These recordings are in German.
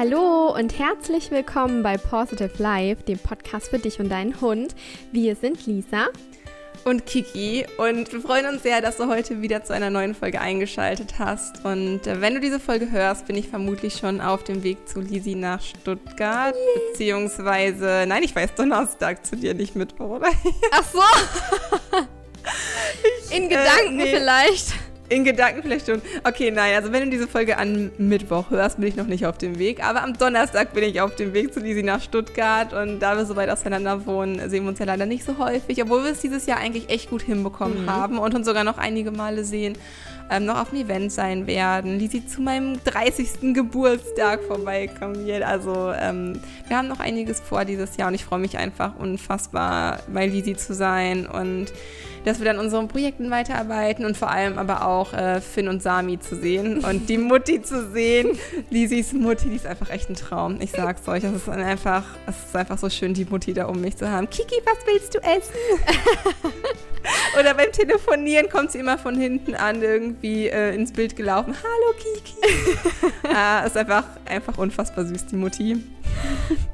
Hallo und herzlich willkommen bei Positive Life, dem Podcast für dich und deinen Hund. Wir sind Lisa und Kiki und wir freuen uns sehr, dass du heute wieder zu einer neuen Folge eingeschaltet hast. Und äh, wenn du diese Folge hörst, bin ich vermutlich schon auf dem Weg zu Lisi nach Stuttgart, yeah. beziehungsweise, nein, ich weiß Donnerstag zu dir, nicht Mittwoch, oder? Ach so. In Gedanken äh, nee. vielleicht. In Gedanken vielleicht schon. Okay, nein, also wenn du diese Folge an Mittwoch hörst, bin ich noch nicht auf dem Weg. Aber am Donnerstag bin ich auf dem Weg zu Lisi nach Stuttgart. Und da wir so weit auseinander wohnen, sehen wir uns ja leider nicht so häufig. Obwohl wir es dieses Jahr eigentlich echt gut hinbekommen mhm. haben und uns sogar noch einige Male sehen. Ähm, noch auf dem Event sein werden. Lisi zu meinem 30. Geburtstag vorbeikommen wird. Also ähm, wir haben noch einiges vor dieses Jahr und ich freue mich einfach unfassbar, bei Lisi zu sein und dass wir dann unseren Projekten weiterarbeiten und vor allem aber auch äh, Finn und Sami zu sehen und die Mutti zu sehen. Lisis Mutti, die ist einfach echt ein Traum. Ich sag's euch, es ist einfach, es ist einfach so schön, die Mutti da um mich zu haben. Kiki, was willst du essen? Oder beim Telefonieren kommt sie immer von hinten an irgendwie äh, ins Bild gelaufen. Hallo Kiki. ah, ist einfach, einfach unfassbar süß, die Mutti.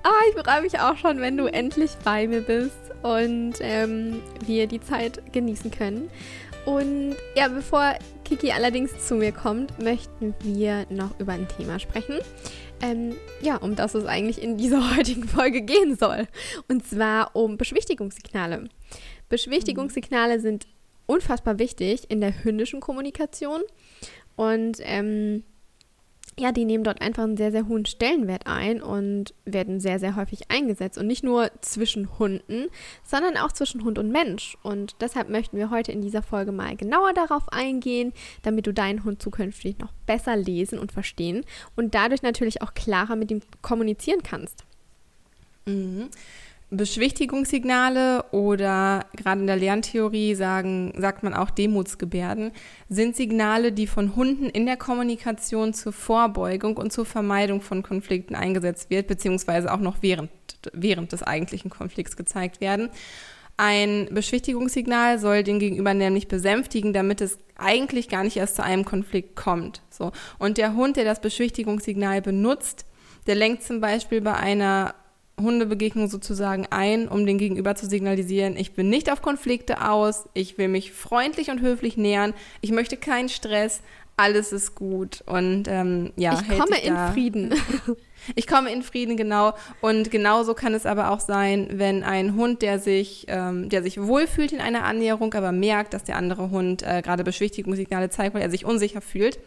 Ah, ich freue mich auch schon, wenn du endlich bei mir bist und ähm, wir die Zeit genießen können. Und ja, bevor Kiki allerdings zu mir kommt, möchten wir noch über ein Thema sprechen. Ähm, ja, um das es eigentlich in dieser heutigen Folge gehen soll. Und zwar um Beschwichtigungssignale. Beschwichtigungssignale sind unfassbar wichtig in der hündischen Kommunikation. Und ähm, ja, die nehmen dort einfach einen sehr, sehr hohen Stellenwert ein und werden sehr, sehr häufig eingesetzt. Und nicht nur zwischen Hunden, sondern auch zwischen Hund und Mensch. Und deshalb möchten wir heute in dieser Folge mal genauer darauf eingehen, damit du deinen Hund zukünftig noch besser lesen und verstehen und dadurch natürlich auch klarer mit ihm kommunizieren kannst. Mhm. Beschwichtigungssignale oder gerade in der Lerntheorie sagen, sagt man auch Demutsgebärden, sind Signale, die von Hunden in der Kommunikation zur Vorbeugung und zur Vermeidung von Konflikten eingesetzt wird, beziehungsweise auch noch während, während des eigentlichen Konflikts gezeigt werden. Ein Beschwichtigungssignal soll den Gegenüber nämlich besänftigen, damit es eigentlich gar nicht erst zu einem Konflikt kommt. So. Und der Hund, der das Beschwichtigungssignal benutzt, der lenkt zum Beispiel bei einer Hundebegegnung sozusagen ein, um den Gegenüber zu signalisieren, ich bin nicht auf Konflikte aus, ich will mich freundlich und höflich nähern, ich möchte keinen Stress, alles ist gut und ähm, ja. Ich komme in Frieden. Ich komme in Frieden, genau. Und genauso kann es aber auch sein, wenn ein Hund, der sich, ähm, der sich wohlfühlt in einer Annäherung, aber merkt, dass der andere Hund äh, gerade Beschwichtigungssignale zeigt, weil er sich unsicher fühlt,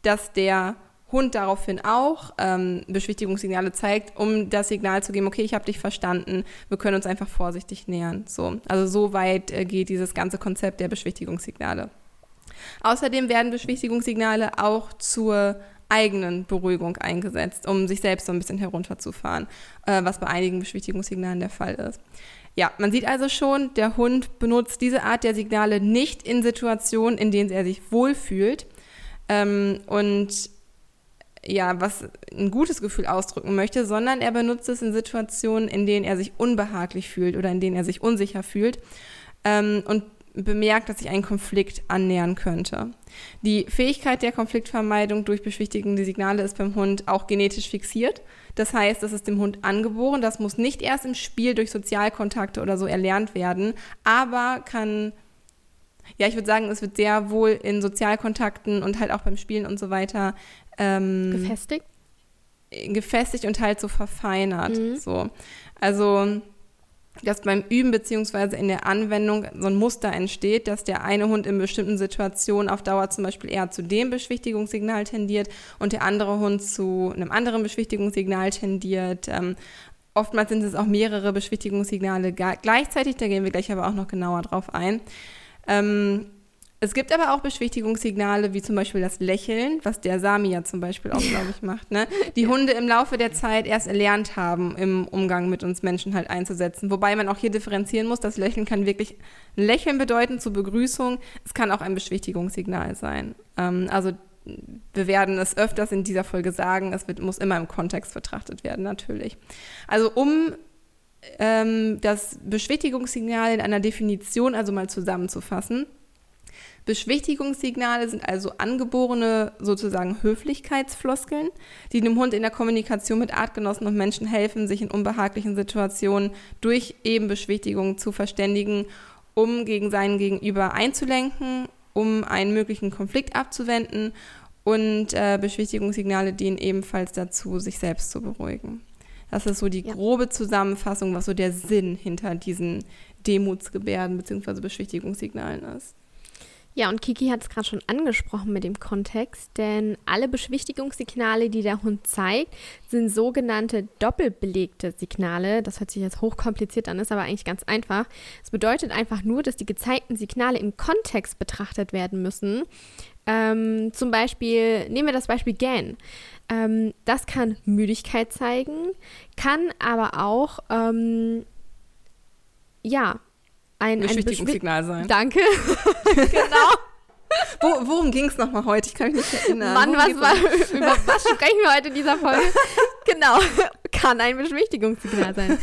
dass der Hund daraufhin auch ähm, Beschwichtigungssignale zeigt, um das Signal zu geben, okay, ich habe dich verstanden, wir können uns einfach vorsichtig nähern. So, also so weit äh, geht dieses ganze Konzept der Beschwichtigungssignale. Außerdem werden Beschwichtigungssignale auch zur eigenen Beruhigung eingesetzt, um sich selbst so ein bisschen herunterzufahren, äh, was bei einigen Beschwichtigungssignalen der Fall ist. Ja, man sieht also schon, der Hund benutzt diese Art der Signale nicht in Situationen, in denen er sich wohlfühlt. Ähm, und ja, was ein gutes Gefühl ausdrücken möchte, sondern er benutzt es in Situationen, in denen er sich unbehaglich fühlt oder in denen er sich unsicher fühlt ähm, und bemerkt, dass sich ein Konflikt annähern könnte. Die Fähigkeit der Konfliktvermeidung durch beschwichtigende Signale ist beim Hund auch genetisch fixiert. Das heißt, das ist dem Hund angeboren. Das muss nicht erst im Spiel durch Sozialkontakte oder so erlernt werden, aber kann ja, ich würde sagen, es wird sehr wohl in Sozialkontakten und halt auch beim Spielen und so weiter ähm, gefestigt? Gefestigt und halt so verfeinert. Mhm. So. Also, dass beim Üben beziehungsweise in der Anwendung so ein Muster entsteht, dass der eine Hund in bestimmten Situationen auf Dauer zum Beispiel eher zu dem Beschwichtigungssignal tendiert und der andere Hund zu einem anderen Beschwichtigungssignal tendiert. Ähm, oftmals sind es auch mehrere Beschwichtigungssignale gleichzeitig, da gehen wir gleich aber auch noch genauer drauf ein. Ähm, es gibt aber auch Beschwichtigungssignale, wie zum Beispiel das Lächeln, was der Sami ja zum Beispiel auch, glaube ich, macht. Ne? Die Hunde im Laufe der Zeit erst erlernt haben, im Umgang mit uns Menschen halt einzusetzen. Wobei man auch hier differenzieren muss, das Lächeln kann wirklich ein Lächeln bedeuten zur Begrüßung. Es kann auch ein Beschwichtigungssignal sein. Ähm, also wir werden es öfters in dieser Folge sagen, es wird, muss immer im Kontext betrachtet werden, natürlich. Also um ähm, das Beschwichtigungssignal in einer Definition also mal zusammenzufassen, Beschwichtigungssignale sind also angeborene sozusagen Höflichkeitsfloskeln, die dem Hund in der Kommunikation mit Artgenossen und Menschen helfen, sich in unbehaglichen Situationen durch eben Beschwichtigung zu verständigen, um gegen seinen Gegenüber einzulenken, um einen möglichen Konflikt abzuwenden und äh, Beschwichtigungssignale dienen ebenfalls dazu, sich selbst zu beruhigen. Das ist so die ja. grobe Zusammenfassung, was so der Sinn hinter diesen Demutsgebärden bzw. Beschwichtigungssignalen ist. Ja, und Kiki hat es gerade schon angesprochen mit dem Kontext, denn alle Beschwichtigungssignale, die der Hund zeigt, sind sogenannte doppelbelegte Signale. Das hört sich jetzt hochkompliziert an, ist aber eigentlich ganz einfach. Es bedeutet einfach nur, dass die gezeigten Signale im Kontext betrachtet werden müssen. Ähm, zum Beispiel, nehmen wir das Beispiel Gähn. Ähm, das kann Müdigkeit zeigen, kann aber auch, ähm, ja, ein, Beschwichtigungssignal sein. Danke. genau. Wo, worum ging es nochmal heute? Ich kann mich nicht erinnern. Mann, was war, über was sprechen wir heute in dieser Folge? genau, kann ein Beschwichtigungssignal sein.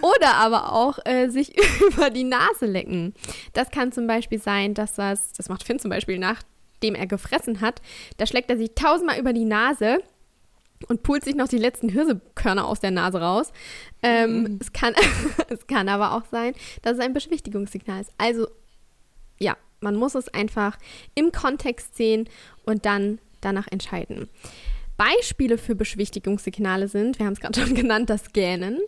Oder aber auch äh, sich über die Nase lecken. Das kann zum Beispiel sein, dass das, das macht Finn zum Beispiel, nachdem er gefressen hat, da schlägt er sich tausendmal über die Nase und pult sich noch die letzten Hirsekörner aus der Nase raus. Ähm, mhm. es, kann, es kann aber auch sein, dass es ein Beschwichtigungssignal ist. Also ja, man muss es einfach im Kontext sehen und dann danach entscheiden. Beispiele für Beschwichtigungssignale sind, wir haben es gerade schon genannt, das Gähnen,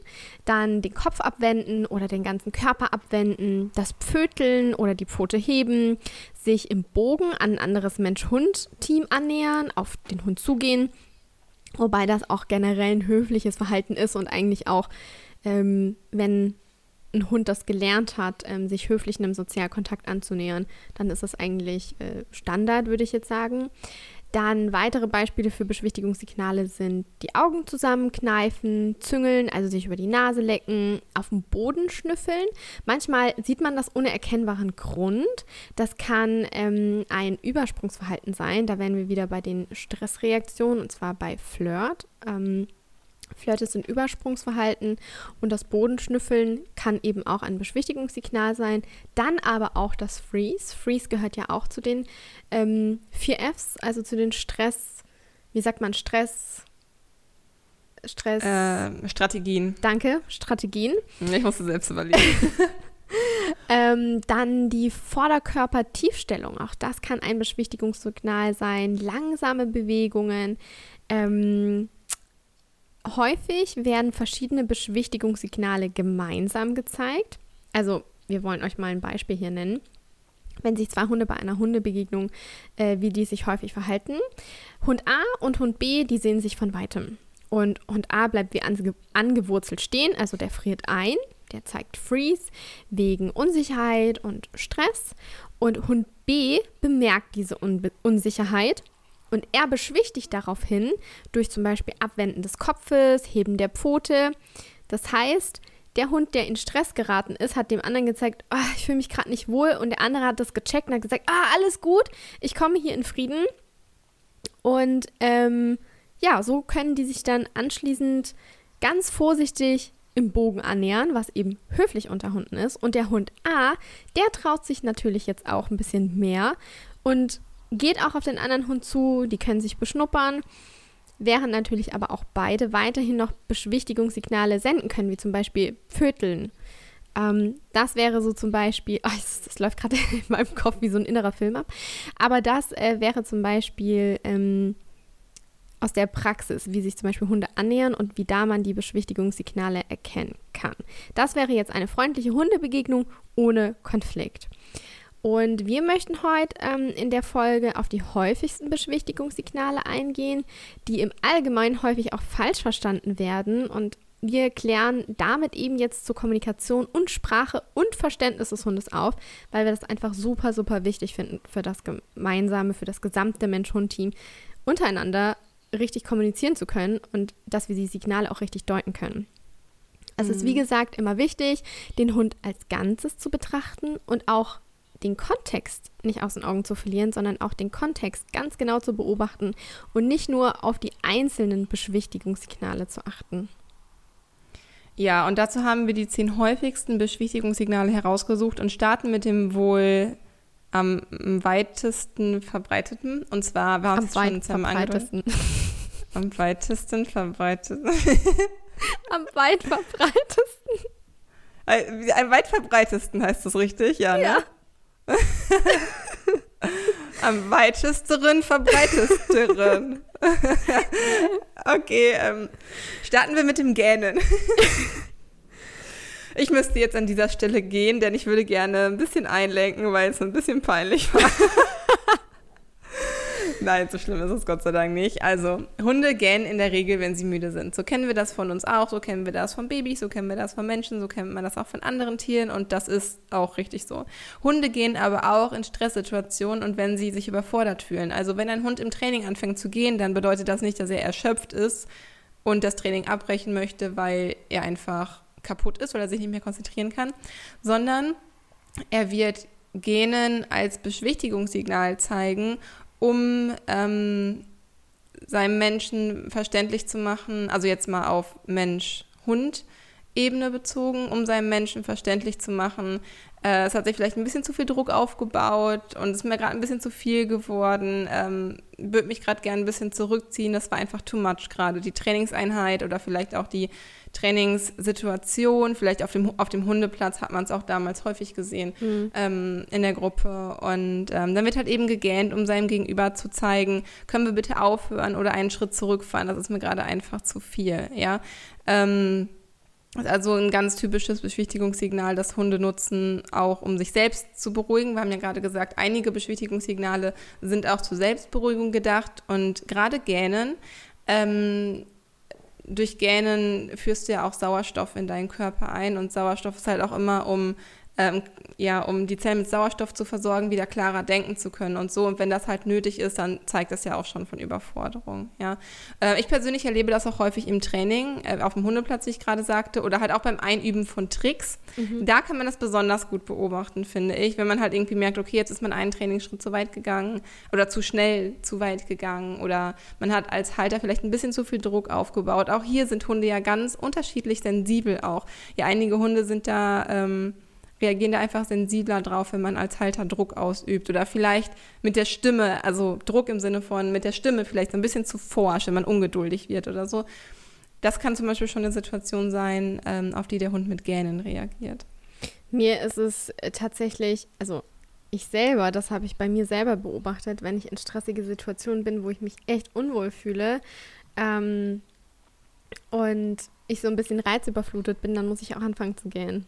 dann den Kopf abwenden oder den ganzen Körper abwenden, das Pföteln oder die Pfote heben, sich im Bogen an ein anderes Mensch-Hund-Team annähern, auf den Hund zugehen Wobei das auch generell ein höfliches Verhalten ist und eigentlich auch, ähm, wenn ein Hund das gelernt hat, ähm, sich höflich einem Sozialkontakt anzunähern, dann ist das eigentlich äh, Standard, würde ich jetzt sagen. Dann weitere Beispiele für Beschwichtigungssignale sind die Augen zusammenkneifen, züngeln, also sich über die Nase lecken, auf dem Boden schnüffeln. Manchmal sieht man das ohne erkennbaren Grund. Das kann ähm, ein Übersprungsverhalten sein. Da wären wir wieder bei den Stressreaktionen und zwar bei Flirt. Ähm, Flirt ist ein Übersprungsverhalten und das Bodenschnüffeln kann eben auch ein Beschwichtigungssignal sein. Dann aber auch das Freeze. Freeze gehört ja auch zu den ähm, vier Fs, also zu den Stress, wie sagt man, Stress. Stress. Äh, Strategien. Danke, Strategien. Ich musste selbst überlegen. ähm, dann die Vorderkörpertiefstellung. Auch das kann ein Beschwichtigungssignal sein. Langsame Bewegungen. Ähm, Häufig werden verschiedene Beschwichtigungssignale gemeinsam gezeigt. Also wir wollen euch mal ein Beispiel hier nennen. Wenn sich zwei Hunde bei einer Hundebegegnung, äh, wie die sich häufig verhalten. Hund A und Hund B, die sehen sich von weitem. Und Hund A bleibt wie ange angewurzelt stehen, also der friert ein, der zeigt Freeze wegen Unsicherheit und Stress. Und Hund B bemerkt diese Un Unsicherheit und er beschwichtigt daraufhin durch zum Beispiel Abwenden des Kopfes, Heben der Pfote. Das heißt, der Hund, der in Stress geraten ist, hat dem anderen gezeigt, oh, ich fühle mich gerade nicht wohl. Und der andere hat das gecheckt und hat gesagt, ah, alles gut, ich komme hier in Frieden. Und ähm, ja, so können die sich dann anschließend ganz vorsichtig im Bogen annähern, was eben höflich unter Hunden ist. Und der Hund A, der traut sich natürlich jetzt auch ein bisschen mehr und geht auch auf den anderen Hund zu, die können sich beschnuppern, während natürlich aber auch beide weiterhin noch Beschwichtigungssignale senden können, wie zum Beispiel Pföteln. Ähm, das wäre so zum Beispiel, oh, das, das, läuft gerade in meinem Kopf wie so ein innerer Film ab, aber das äh, wäre zum Beispiel ähm, aus der Praxis, wie sich zum Beispiel Hunde annähern und wie da man die Beschwichtigungssignale erkennen kann. Das wäre jetzt eine freundliche Hundebegegnung ohne Konflikt. Und wir möchten heute ähm, in der Folge auf die häufigsten Beschwichtigungssignale eingehen, die im Allgemeinen häufig auch falsch verstanden werden. Und wir klären damit eben jetzt zur Kommunikation und Sprache und Verständnis des Hundes auf, weil wir das einfach super, super wichtig finden für das gemeinsame, für das gesamte Mensch-Hund-Team untereinander richtig kommunizieren zu können und dass wir die Signale auch richtig deuten können. Es mhm. ist wie mhm. gesagt immer wichtig, den Hund als Ganzes zu betrachten und auch den Kontext nicht aus den Augen zu verlieren, sondern auch den Kontext ganz genau zu beobachten und nicht nur auf die einzelnen Beschwichtigungssignale zu achten. Ja, und dazu haben wir die zehn häufigsten Beschwichtigungssignale herausgesucht und starten mit dem wohl am weitesten verbreiteten. Und zwar war Am es schon angedeutet. verbreitesten. Am weitesten verbreiteten. Am weit verbreitesten. Äh, Am weit verbreitesten heißt das richtig, ja, ne? Ja. Am weitesteren verbreitesteren. okay, ähm, starten wir mit dem Gähnen. Ich müsste jetzt an dieser Stelle gehen, denn ich würde gerne ein bisschen einlenken, weil es ein bisschen peinlich war. Nein, so schlimm ist es Gott sei Dank nicht. Also, Hunde gähnen in der Regel, wenn sie müde sind. So kennen wir das von uns auch, so kennen wir das von Babys, so kennen wir das von Menschen, so kennt man das auch von anderen Tieren und das ist auch richtig so. Hunde gehen aber auch in Stresssituationen und wenn sie sich überfordert fühlen. Also, wenn ein Hund im Training anfängt zu gehen, dann bedeutet das nicht, dass er erschöpft ist und das Training abbrechen möchte, weil er einfach kaputt ist oder sich nicht mehr konzentrieren kann, sondern er wird Genen als Beschwichtigungssignal zeigen, um ähm, seinem Menschen verständlich zu machen, also jetzt mal auf Mensch-Hund-Ebene bezogen, um seinem Menschen verständlich zu machen, äh, es hat sich vielleicht ein bisschen zu viel Druck aufgebaut und es ist mir gerade ein bisschen zu viel geworden, ähm, würde mich gerade gerne ein bisschen zurückziehen, das war einfach too much gerade, die Trainingseinheit oder vielleicht auch die Trainingssituation, vielleicht auf dem, auf dem Hundeplatz hat man es auch damals häufig gesehen Mhm. ähm, in der Gruppe. Und ähm, dann wird halt eben gegähnt, um seinem Gegenüber zu zeigen, können wir bitte aufhören oder einen Schritt zurückfahren, das ist mir gerade einfach zu viel, ja. Ähm, also ein ganz typisches Beschwichtigungssignal, das Hunde nutzen, auch um sich selbst zu beruhigen. Wir haben ja gerade gesagt, einige Beschwichtigungssignale sind auch zur Selbstberuhigung gedacht und gerade Gähnen ähm, durch Gähnen führst du ja auch Sauerstoff in deinen Körper ein und Sauerstoff ist halt auch immer, um, ähm, ja, um die Zellen mit Sauerstoff zu versorgen, wieder klarer denken zu können und so. Und wenn das halt nötig ist, dann zeigt das ja auch schon von Überforderung. Ja. Äh, ich persönlich erlebe das auch häufig im Training, äh, auf dem Hundeplatz, wie ich gerade sagte, oder halt auch beim Einüben von Tricks. Da kann man das besonders gut beobachten, finde ich, wenn man halt irgendwie merkt, okay, jetzt ist man einen Trainingsschritt zu weit gegangen oder zu schnell zu weit gegangen oder man hat als Halter vielleicht ein bisschen zu viel Druck aufgebaut. Auch hier sind Hunde ja ganz unterschiedlich sensibel auch. Ja, einige Hunde sind da, ähm, reagieren da einfach sensibler drauf, wenn man als Halter Druck ausübt oder vielleicht mit der Stimme, also Druck im Sinne von mit der Stimme vielleicht so ein bisschen zu forsch, wenn man ungeduldig wird oder so. Das kann zum Beispiel schon eine Situation sein, ähm, auf die der Hund mit Gähnen reagiert. Mir ist es äh, tatsächlich, also ich selber, das habe ich bei mir selber beobachtet, wenn ich in stressige Situationen bin, wo ich mich echt unwohl fühle ähm, und ich so ein bisschen reizüberflutet bin, dann muss ich auch anfangen zu gehen.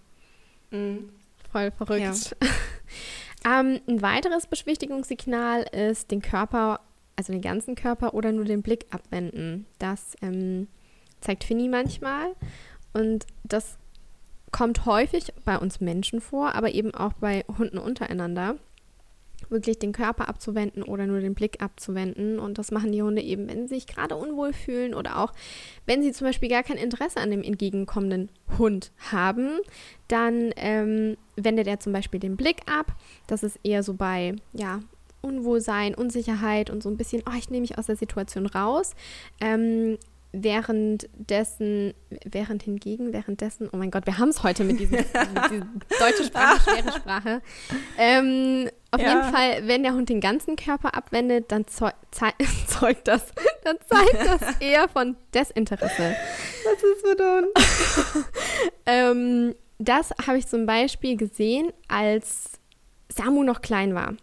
Mhm. Voll verrückt. ähm, ein weiteres Beschwichtigungssignal ist den Körper, also den ganzen Körper oder nur den Blick abwenden. Das ähm, zeigt Finny manchmal und das kommt häufig bei uns Menschen vor, aber eben auch bei Hunden untereinander. Wirklich den Körper abzuwenden oder nur den Blick abzuwenden. Und das machen die Hunde eben, wenn sie sich gerade unwohl fühlen oder auch wenn sie zum Beispiel gar kein Interesse an dem entgegenkommenden Hund haben, dann ähm, wendet er zum Beispiel den Blick ab. Das ist eher so bei, ja, Unwohlsein, Unsicherheit und so ein bisschen, oh, ich nehme mich aus der Situation raus. Ähm, währenddessen, während hingegen, währenddessen, oh mein Gott, wir haben es heute mit diesem, mit diesem deutsche Sprache, schwere Sprache. Ähm, auf Ja. jeden Fall, wenn der Hund den ganzen Körper abwendet, dann zeu zei zeugt das, dann zeigt das eher von Desinteresse. Was ist mit uns? Ähm, das habe ich zum Beispiel gesehen, als Samu noch klein war.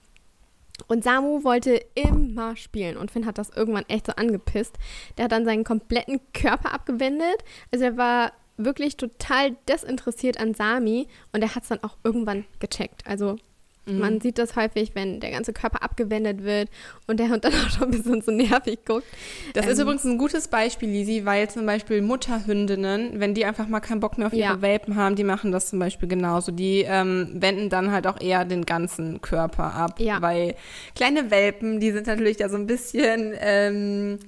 Und Samu wollte immer spielen und Finn hat das irgendwann echt so angepisst. Der hat dann seinen kompletten Körper abgewendet. Also er war wirklich total desinteressiert an Sami und er hat es dann auch irgendwann gecheckt. Also man sieht das häufig, wenn der ganze Körper abgewendet wird und der Hund dann auch schon ein bisschen so nervig guckt. Das ist Ähm, übrigens ein gutes Beispiel, Lisi, weil zum Beispiel Mutterhündinnen, wenn die einfach mal keinen Bock mehr auf ihre Ja. Welpen haben, die machen das zum Beispiel genauso. Die ähm, wenden dann halt auch eher den ganzen Körper ab. Ja. Weil kleine Welpen, die sind natürlich da so ein bisschen ähm,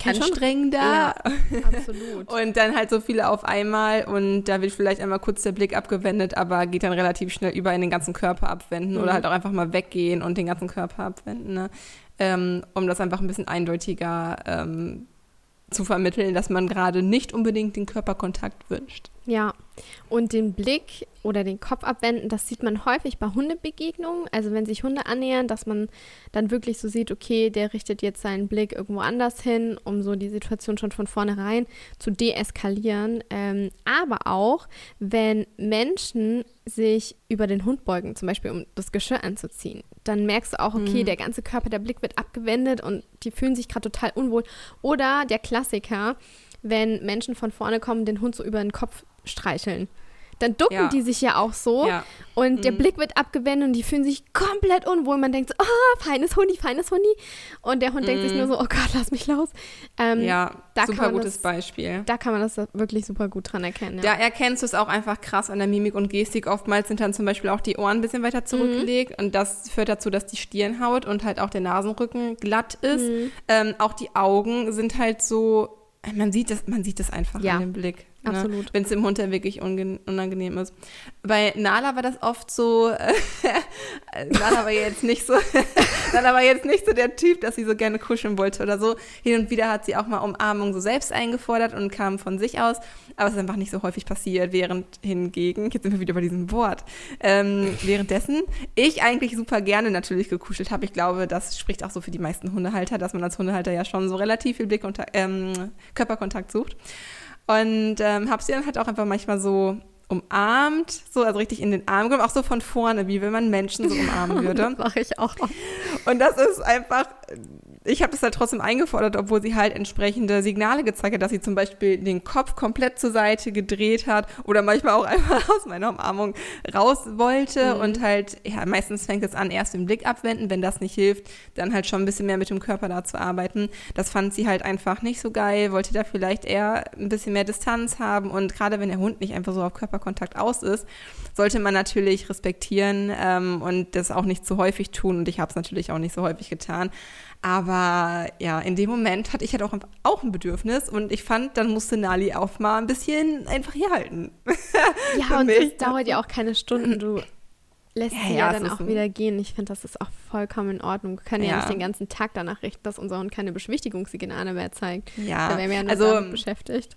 Kann anstrengender. Ja, absolut. Und dann halt so viele auf einmal und da wird vielleicht einmal kurz der Blick abgewendet, aber geht dann relativ schnell über in den ganzen Körper abwenden Mhm. oder halt auch einfach mal weggehen und den ganzen Körper abwenden, ne? ähm, um das einfach ein bisschen eindeutiger ähm, zu vermitteln, dass man gerade nicht unbedingt den Körperkontakt wünscht. Ja, und den Blick oder den Kopf abwenden, das sieht man häufig bei Hundebegegnungen. Also wenn sich Hunde annähern, dass man dann wirklich so sieht, okay, der richtet jetzt seinen Blick irgendwo anders hin, um so die Situation schon von vornherein zu deeskalieren. Ähm, aber auch, wenn Menschen sich über den Hund beugen, zum Beispiel um das Geschirr anzuziehen, dann merkst du auch, okay, mhm. der ganze Körper, der Blick wird abgewendet und die fühlen sich gerade total unwohl. Oder der Klassiker, wenn Menschen von vorne kommen, den Hund so über den Kopf streicheln. Dann ducken ja. die sich ja auch so ja. und mhm. der Blick wird abgewendet und die fühlen sich komplett unwohl. Man denkt so, oh, feines Hundi, feines Hundi. Und der Hund mhm. denkt sich mhm. nur so, oh Gott, lass mich los. Ähm, ja, super gutes das, Beispiel. Da kann man das wirklich super gut dran erkennen. Ja. Da erkennst du es auch einfach krass an der Mimik und Gestik. Oftmals sind dann zum Beispiel auch die Ohren ein bisschen weiter zurückgelegt mhm. und das führt dazu, dass die Stirnhaut und halt auch der Nasenrücken glatt ist. Mhm. Ähm, auch die Augen sind halt so man sieht das, man sieht das einfach ja. an dem Blick. Ne? Absolut. Wenn es dem Hund ja wirklich unangenehm ist. Bei Nala war das oft so, Nala war jetzt nicht so, Nala war jetzt nicht so der Typ, dass sie so gerne kuscheln wollte oder so. Hin und wieder hat sie auch mal Umarmung so selbst eingefordert und kam von sich aus. Aber es ist einfach nicht so häufig passiert, während hingegen, jetzt sind wir wieder bei diesem Wort, ähm, währenddessen ich eigentlich super gerne natürlich gekuschelt habe. Ich glaube, das spricht auch so für die meisten Hundehalter, dass man als Hundehalter ja schon so relativ viel Blick ähm, Körperkontakt sucht. Und ähm, habe sie dann halt auch einfach manchmal so umarmt, so also richtig in den Arm genommen, auch so von vorne, wie wenn man Menschen so umarmen würde. das mache ich auch. Und das ist einfach ich habe das halt trotzdem eingefordert, obwohl sie halt entsprechende Signale gezeigt hat, dass sie zum Beispiel den Kopf komplett zur Seite gedreht hat oder manchmal auch einfach aus meiner Umarmung raus wollte mhm. und halt, ja, meistens fängt es an, erst den Blick abwenden, wenn das nicht hilft, dann halt schon ein bisschen mehr mit dem Körper da zu arbeiten. Das fand sie halt einfach nicht so geil, wollte da vielleicht eher ein bisschen mehr Distanz haben und gerade wenn der Hund nicht einfach so auf Körperkontakt aus ist, sollte man natürlich respektieren ähm, und das auch nicht zu häufig tun und ich habe es natürlich auch nicht so häufig getan. Aber ja, in dem Moment hatte ich halt auch, auch ein Bedürfnis und ich fand, dann musste Nali auch mal ein bisschen einfach hier halten. Ja, und es dauert ja auch keine Stunden. Du lässt ja, sie ja, ja dann auch wieder gehen. Ich finde, das ist auch vollkommen in Ordnung. Wir können ja. ja. nicht den ganzen Tag danach richten, dass unser Hund keine Beschwichtigungssignale mehr zeigt. Ja, da wären wir ja nur also, beschäftigt.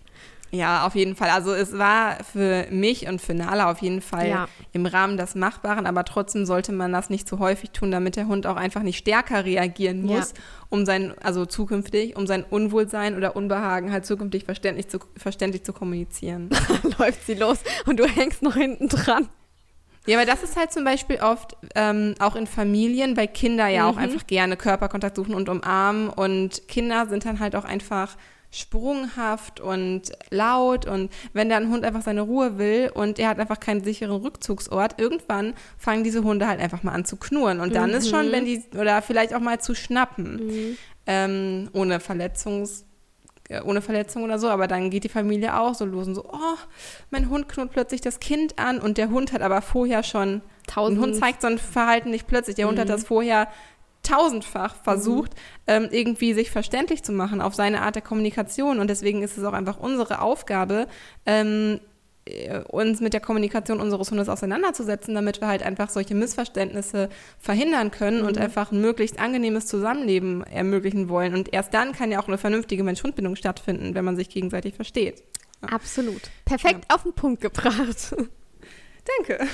Ja, auf jeden Fall. Also es war für mich und für Nala auf jeden Fall ja. im Rahmen des Machbaren, aber trotzdem sollte man das nicht zu häufig tun, damit der Hund auch einfach nicht stärker reagieren muss, ja. um sein, also zukünftig, um sein Unwohlsein oder Unbehagen halt zukünftig verständlich zu, verständlich zu kommunizieren. Läuft sie los und du hängst noch hinten dran. Ja, aber das ist halt zum Beispiel oft ähm, auch in Familien, weil Kinder ja mhm. auch einfach gerne Körperkontakt suchen und umarmen und Kinder sind dann halt auch einfach sprunghaft und laut und wenn der Hund einfach seine Ruhe will und er hat einfach keinen sicheren Rückzugsort, irgendwann fangen diese Hunde halt einfach mal an zu knurren und dann mhm. ist schon, mhm. wenn die, oder vielleicht auch mal zu schnappen, mhm. ähm, ohne Verletzungs äh, ohne Verletzung oder so, aber dann geht die Familie auch so los und so, oh, mein Hund knurrt plötzlich das Kind an und der Hund hat aber vorher schon, Tausend. ein Hund zeigt so ein Verhalten nicht plötzlich, der Hund hat mhm. das vorher tausendfach versucht, mhm. ähm, irgendwie sich verständlich zu machen auf seine Art der Kommunikation. Und deswegen ist es auch einfach unsere Aufgabe, ähm, äh, uns mit der Kommunikation unseres Hundes auseinanderzusetzen, damit wir halt einfach solche Missverständnisse verhindern können mhm. und einfach ein möglichst angenehmes Zusammenleben ermöglichen wollen. Und erst dann kann ja auch eine vernünftige Mensch-Hund-Bindung stattfinden, wenn man sich gegenseitig versteht. Ja. Absolut. Perfekt ja. auf den Punkt gebracht. Danke.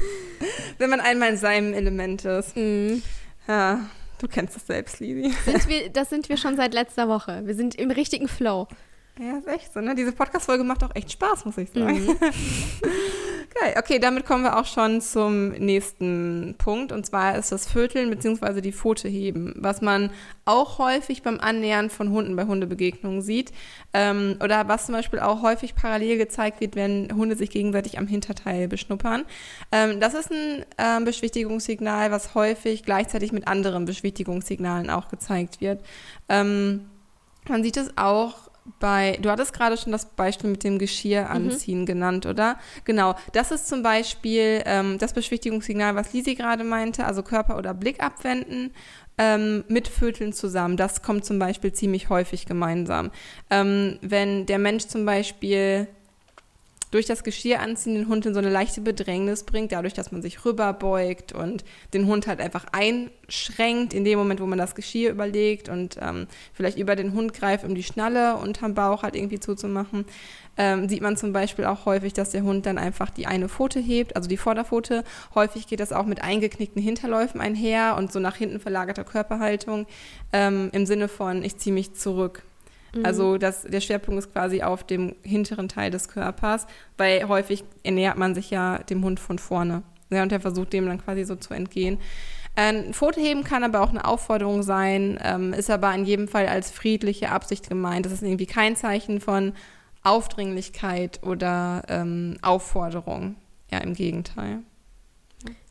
wenn man einmal in seinem Element ist. Mhm. Ja, du kennst es selbst, Lili. Sind wir, das sind wir schon seit letzter Woche. Wir sind im richtigen Flow. Ja, ist echt so, ne? Diese Podcast-Folge macht auch echt Spaß, muss ich sagen. Mhm. Geil. Okay, damit kommen wir auch schon zum nächsten Punkt. Und zwar ist das Vierteln bzw. die Pfote heben, was man auch häufig beim Annähern von Hunden bei Hundebegegnungen sieht. Ähm, oder was zum Beispiel auch häufig parallel gezeigt wird, wenn Hunde sich gegenseitig am Hinterteil beschnuppern. Ähm, das ist ein ähm, Beschwichtigungssignal, was häufig gleichzeitig mit anderen Beschwichtigungssignalen auch gezeigt wird. Ähm, man sieht es auch bei, du hattest gerade schon das Beispiel mit dem Geschirr mhm. anziehen mhm. genannt, oder? Genau, das ist zum Beispiel ähm, das Beschwichtigungssignal, was Lisi gerade meinte, also Körper oder Blick abwenden ähm, mit Vöteln zusammen. Das kommt zum Beispiel ziemlich häufig gemeinsam. Ähm, wenn der Mensch zum Beispiel durch das Geschirr anziehen den Hund in so eine leichte Bedrängnis bringt, dadurch, dass man sich rüberbeugt und den Hund halt einfach einschränkt in dem Moment, wo man das Geschirr überlegt und ähm, vielleicht über den Hund greift, um die Schnalle unterm Bauch halt irgendwie zuzumachen. Ähm, sieht man zum Beispiel auch häufig, dass der Hund dann einfach die eine Pfote hebt, also die Vorderpfote. Häufig geht das auch mit eingeknickten Hinterläufen einher und so nach hinten verlagerter Körperhaltung ähm, im Sinne von, ich ziehe mich zurück. Mhm. Also das, der Schwerpunkt ist quasi auf dem hinteren Teil des Körpers, weil häufig ernährt man sich ja dem Hund von vorne. Ja, und der versucht dem dann quasi so zu entgehen. Ein Foto heben kann aber auch eine Aufforderung sein, ähm, ist aber in jedem Fall als friedliche Absicht gemeint. Das ist irgendwie kein Zeichen von Aufdringlichkeit oder ähm, Aufforderung. Ja, im Gegenteil.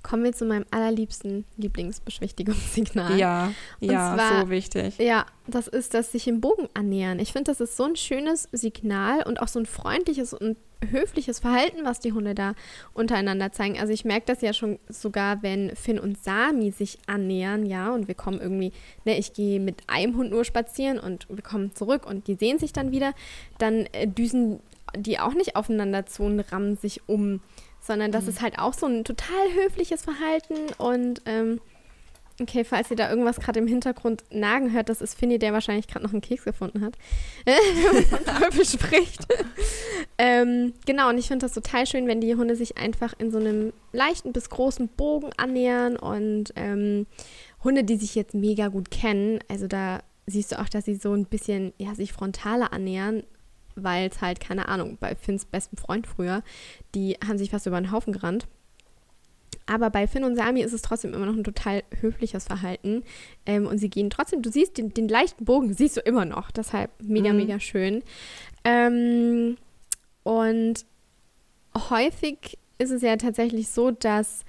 Kommen wir zu meinem allerliebsten Lieblingsbeschwichtigungssignal. Ja, Und ja, zwar- so wichtig. Ja, das ist das sich im Bogen annähern. Ich finde, das ist so ein schönes Signal und auch so ein freundliches und höfliches Verhalten, was die Hunde da untereinander zeigen. Also ich merke das ja schon sogar, wenn Finn und Sami sich annähern, ja, und wir kommen irgendwie, ne, ich gehe mit einem Hund nur spazieren und wir kommen zurück und die sehen sich dann wieder, dann äh, düsen die auch nicht aufeinander zu und rammen sich um, sondern das ist halt auch so ein total höfliches Verhalten und ähm, Okay, falls ihr da irgendwas gerade im Hintergrund nagen hört, das ist Finny, der wahrscheinlich gerade noch einen Keks gefunden hat. Wenn man von Teufel spricht. ähm, genau, und ich finde das total schön, wenn die Hunde sich einfach in so einem leichten bis großen Bogen annähern und ähm, Hunde, die sich jetzt mega gut kennen, also da siehst du auch, dass sie so ein bisschen, ja, sich frontaler annähern, weil es halt, keine Ahnung, bei Finns besten Freund früher, die haben sich fast über den Haufen gerannt. Aber bei Finn und Sami ist es trotzdem immer noch ein total höfliches Verhalten. Ähm, und sie gehen trotzdem, du siehst den, den leichten Bogen, siehst du immer noch. Deshalb mega, Mhm. mega schön. Ähm, und häufig ist es ja tatsächlich so, dass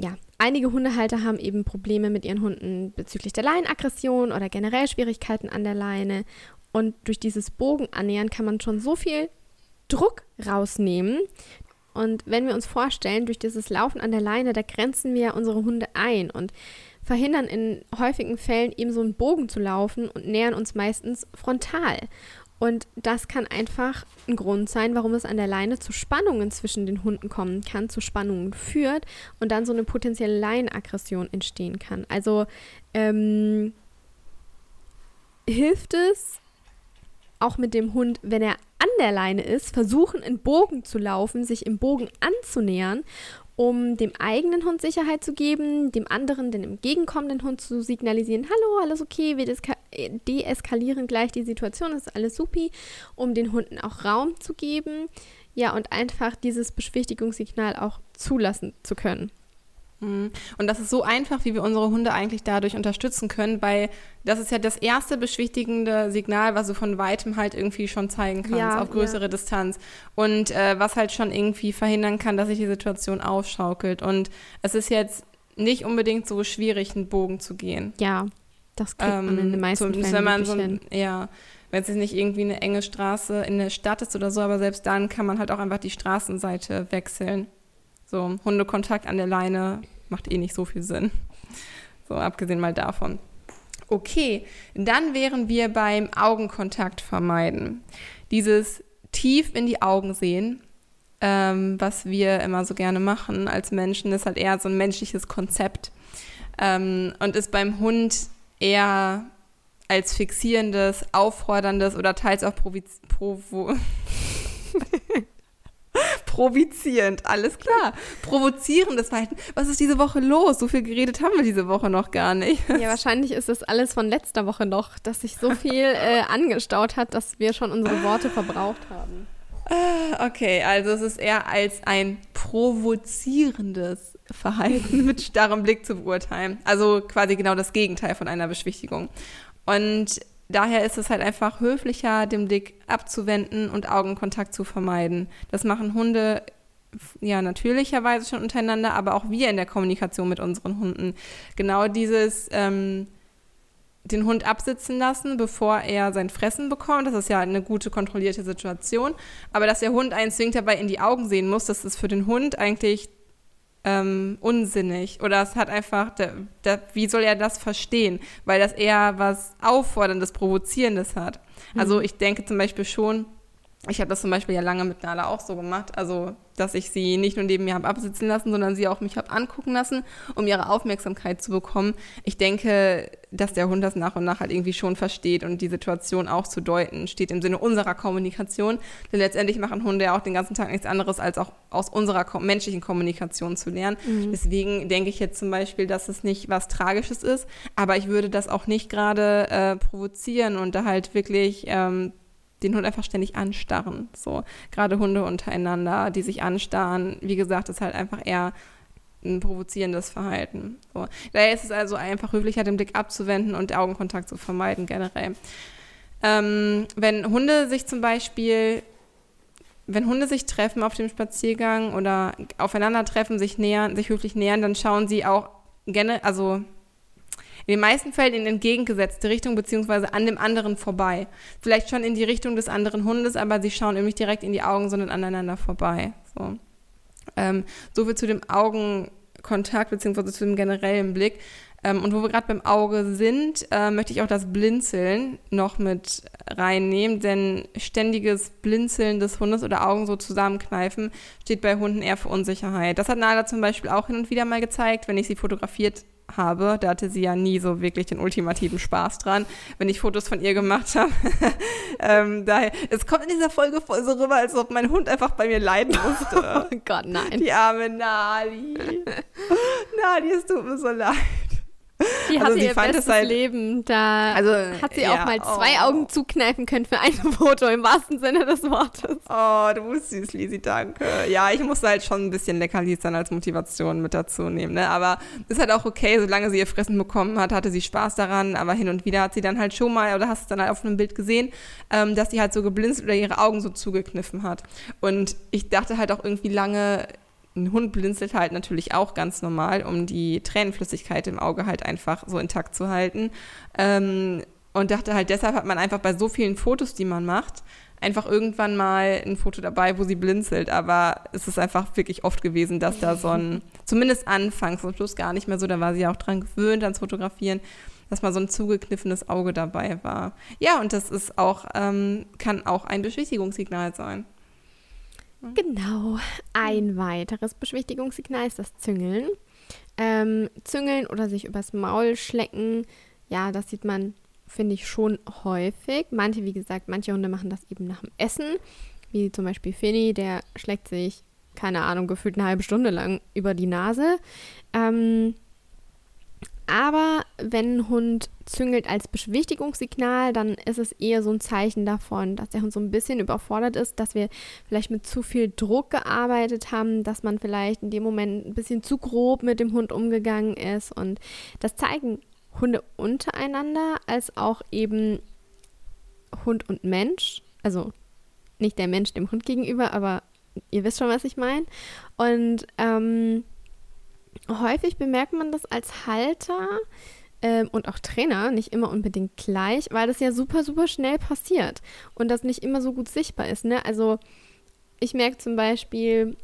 ja, einige Hundehalter haben eben Probleme mit ihren Hunden bezüglich der Leinenaggression oder generell Schwierigkeiten an der Leine. Und durch dieses Bogenannähern kann man schon so viel Druck rausnehmen. Und wenn wir uns vorstellen, durch dieses Laufen an der Leine, da grenzen wir unsere Hunde ein und verhindern in häufigen Fällen eben so einen Bogen zu laufen und nähern uns meistens frontal. Und das kann einfach ein Grund sein, warum es an der Leine zu Spannungen zwischen den Hunden kommen kann, zu Spannungen führt und dann so eine potenzielle Leinenaggression entstehen kann. Also ähm, hilft es auch mit dem Hund, wenn er an der Leine ist, versuchen, in Bogen zu laufen, sich im Bogen anzunähern, um dem eigenen Hund Sicherheit zu geben, dem anderen, den entgegenkommenden Hund zu signalisieren, hallo, alles okay, wir äh, deeskalieren gleich die Situation, ist alles supi, um den Hunden auch Raum zu geben, ja, und einfach dieses Beschwichtigungssignal auch zulassen zu können. Mhm. Und das ist so einfach, wie wir unsere Hunde eigentlich dadurch unterstützen können, weil das ist ja das erste beschwichtigende Signal, was du von weitem halt irgendwie schon zeigen kannst, Ja, auf größere Distanz. Und äh, was halt schon irgendwie verhindern kann, dass sich die Situation aufschaukelt. Und es ist jetzt nicht unbedingt so schwierig, einen Bogen zu gehen. Ja, das kriegt man in den meisten Fällen wenn man so ein, ja, wenn es jetzt nicht irgendwie eine enge Straße in der Stadt ist oder so, aber selbst dann kann man halt auch einfach die Straßenseite wechseln. So, Hundekontakt an der Leine macht eh nicht so viel Sinn. So, abgesehen mal davon. Okay, dann wären wir beim Augenkontakt vermeiden. Dieses tief in die Augen sehen, ähm, was wir immer so gerne machen als Menschen, ist halt eher so ein menschliches Konzept ähm, und ist beim Hund eher als fixierendes, aufforderndes oder teils auch provo provozierend, alles klar. Provozierendes Verhalten. Was ist diese Woche los? So viel geredet haben wir diese Woche noch gar nicht. Ja, wahrscheinlich ist das alles von letzter Woche noch, dass sich so viel äh, angestaut hat, dass wir schon unsere Worte verbraucht haben. Okay, also es ist eher als ein provozierendes Verhalten mit starrem Blick zu beurteilen. Also quasi genau das Gegenteil von einer Beschwichtigung. Und daher ist es halt einfach höflicher, den Blick abzuwenden und Augenkontakt zu vermeiden. Das machen Hunde ja natürlicherweise schon untereinander, aber auch wir in der Kommunikation mit unseren Hunden. Genau dieses ähm, den Hund absitzen lassen, bevor er sein Fressen bekommt. Das ist ja eine gute, kontrollierte Situation. Aber dass der Hund einen zwingend dabei in die Augen sehen muss, das ist für den Hund eigentlich ähm, unsinnig. Oder es hat einfach, der, der, wie soll er das verstehen? Weil das eher was Aufforderndes, Provozierendes hat. Also ich denke zum Beispiel schon, ich habe das zum Beispiel ja lange mit Nala auch so gemacht, also dass ich sie nicht nur neben mir habe absitzen lassen, sondern sie auch mich habe angucken lassen, um ihre Aufmerksamkeit zu bekommen. Ich denke, dass der Hund das nach und nach halt irgendwie schon versteht und die Situation auch zu deuten steht im Sinne unserer Kommunikation. Denn letztendlich machen Hunde ja auch den ganzen Tag nichts anderes, als auch aus unserer menschlichen Kommunikation zu lernen. Mhm. Deswegen denke ich jetzt zum Beispiel, dass es nicht was Tragisches ist, aber ich würde das auch nicht gerade äh, provozieren und da halt wirklich ähm, den Hund einfach ständig anstarren. So, gerade Hunde untereinander, die sich anstarren, wie gesagt, ist halt einfach eher ein provozierendes Verhalten. So. Daher ist es also einfach höflicher, den Blick abzuwenden und Augenkontakt zu vermeiden, generell. Ähm, wenn Hunde sich zum Beispiel, wenn Hunde sich treffen auf dem Spaziergang oder aufeinandertreffen, sich nähern, sich höflich nähern, dann schauen sie auch gerne, also in den meisten Fällen in entgegengesetzte Richtung, beziehungsweise an dem anderen vorbei. Vielleicht schon in die Richtung des anderen Hundes, aber sie schauen nämlich direkt in die Augen, sondern aneinander vorbei. So, ähm, so viel zu dem Augenkontakt, beziehungsweise zu dem generellen Blick. Ähm, und wo wir gerade beim Auge sind, äh, möchte ich auch das Blinzeln noch mit reinnehmen, denn ständiges Blinzeln des Hundes oder Augen so zusammenkneifen steht bei Hunden eher für Unsicherheit. Das hat Nala zum Beispiel auch hin und wieder mal gezeigt, wenn ich sie fotografiert habe. Da hatte sie ja nie so wirklich den ultimativen Spaß dran, wenn ich Fotos von ihr gemacht habe. ähm, daher, es kommt in dieser Folge voll so rüber, als ob mein Hund einfach bei mir leiden musste. oh Gott, nein. Die arme Nali. Nali, es tut mir so leid. Die also hatte ihr bestes halt, Leben. Da also, hat sie ja, auch mal zwei oh. Augen zukneifen können für ein Foto, im wahrsten Sinne des Wortes. Oh, du bist süß, Lisi, danke. Ja, ich musste halt schon ein bisschen Leckerlis dann als Motivation mit dazu nehmen. Ne? Aber ist halt auch okay, solange sie ihr Fressen bekommen hat, hatte sie Spaß daran. Aber hin und wieder hat sie dann halt schon mal, oder hast du es dann halt auf einem Bild gesehen, ähm, dass sie halt so geblinzelt oder ihre Augen so zugekniffen hat. Und ich dachte halt auch irgendwie lange, ein Hund blinzelt halt natürlich auch ganz normal, um die Tränenflüssigkeit im Auge halt einfach so intakt zu halten. Ähm, und dachte halt, deshalb hat man einfach bei so vielen Fotos, die man macht, einfach irgendwann mal ein Foto dabei, wo sie blinzelt. Aber es ist einfach wirklich oft gewesen, dass da so ein, zumindest anfangs, und plus gar nicht mehr so, da war sie ja auch dran gewöhnt ans Fotografieren, dass mal so ein zugekniffenes Auge dabei war. Ja, und das ist auch, ähm, kann auch ein Beschwichtigungssignal sein. Genau. Ein weiteres Beschwichtigungssignal ist das Züngeln. Ähm, züngeln oder sich übers Maul schlecken, ja, das sieht man, finde ich, schon häufig. Manche, wie gesagt, manche Hunde machen das eben nach dem Essen, wie zum Beispiel Finny, der schlägt sich, keine Ahnung, gefühlt eine halbe Stunde lang über die Nase. Ähm, aber wenn ein Hund züngelt als Beschwichtigungssignal, dann ist es eher so ein Zeichen davon, dass der Hund so ein bisschen überfordert ist, dass wir vielleicht mit zu viel Druck gearbeitet haben, dass man vielleicht in dem Moment ein bisschen zu grob mit dem Hund umgegangen ist. Und das zeigen Hunde untereinander als auch eben Hund und Mensch. Also nicht der Mensch dem Hund gegenüber, aber ihr wisst schon, was ich meine. Und ähm, häufig bemerkt man das als Halter ähm, und auch Trainer nicht immer unbedingt gleich, weil das ja super, super schnell passiert und das nicht immer so gut sichtbar ist. Ne? Also ich merke zum Beispiel,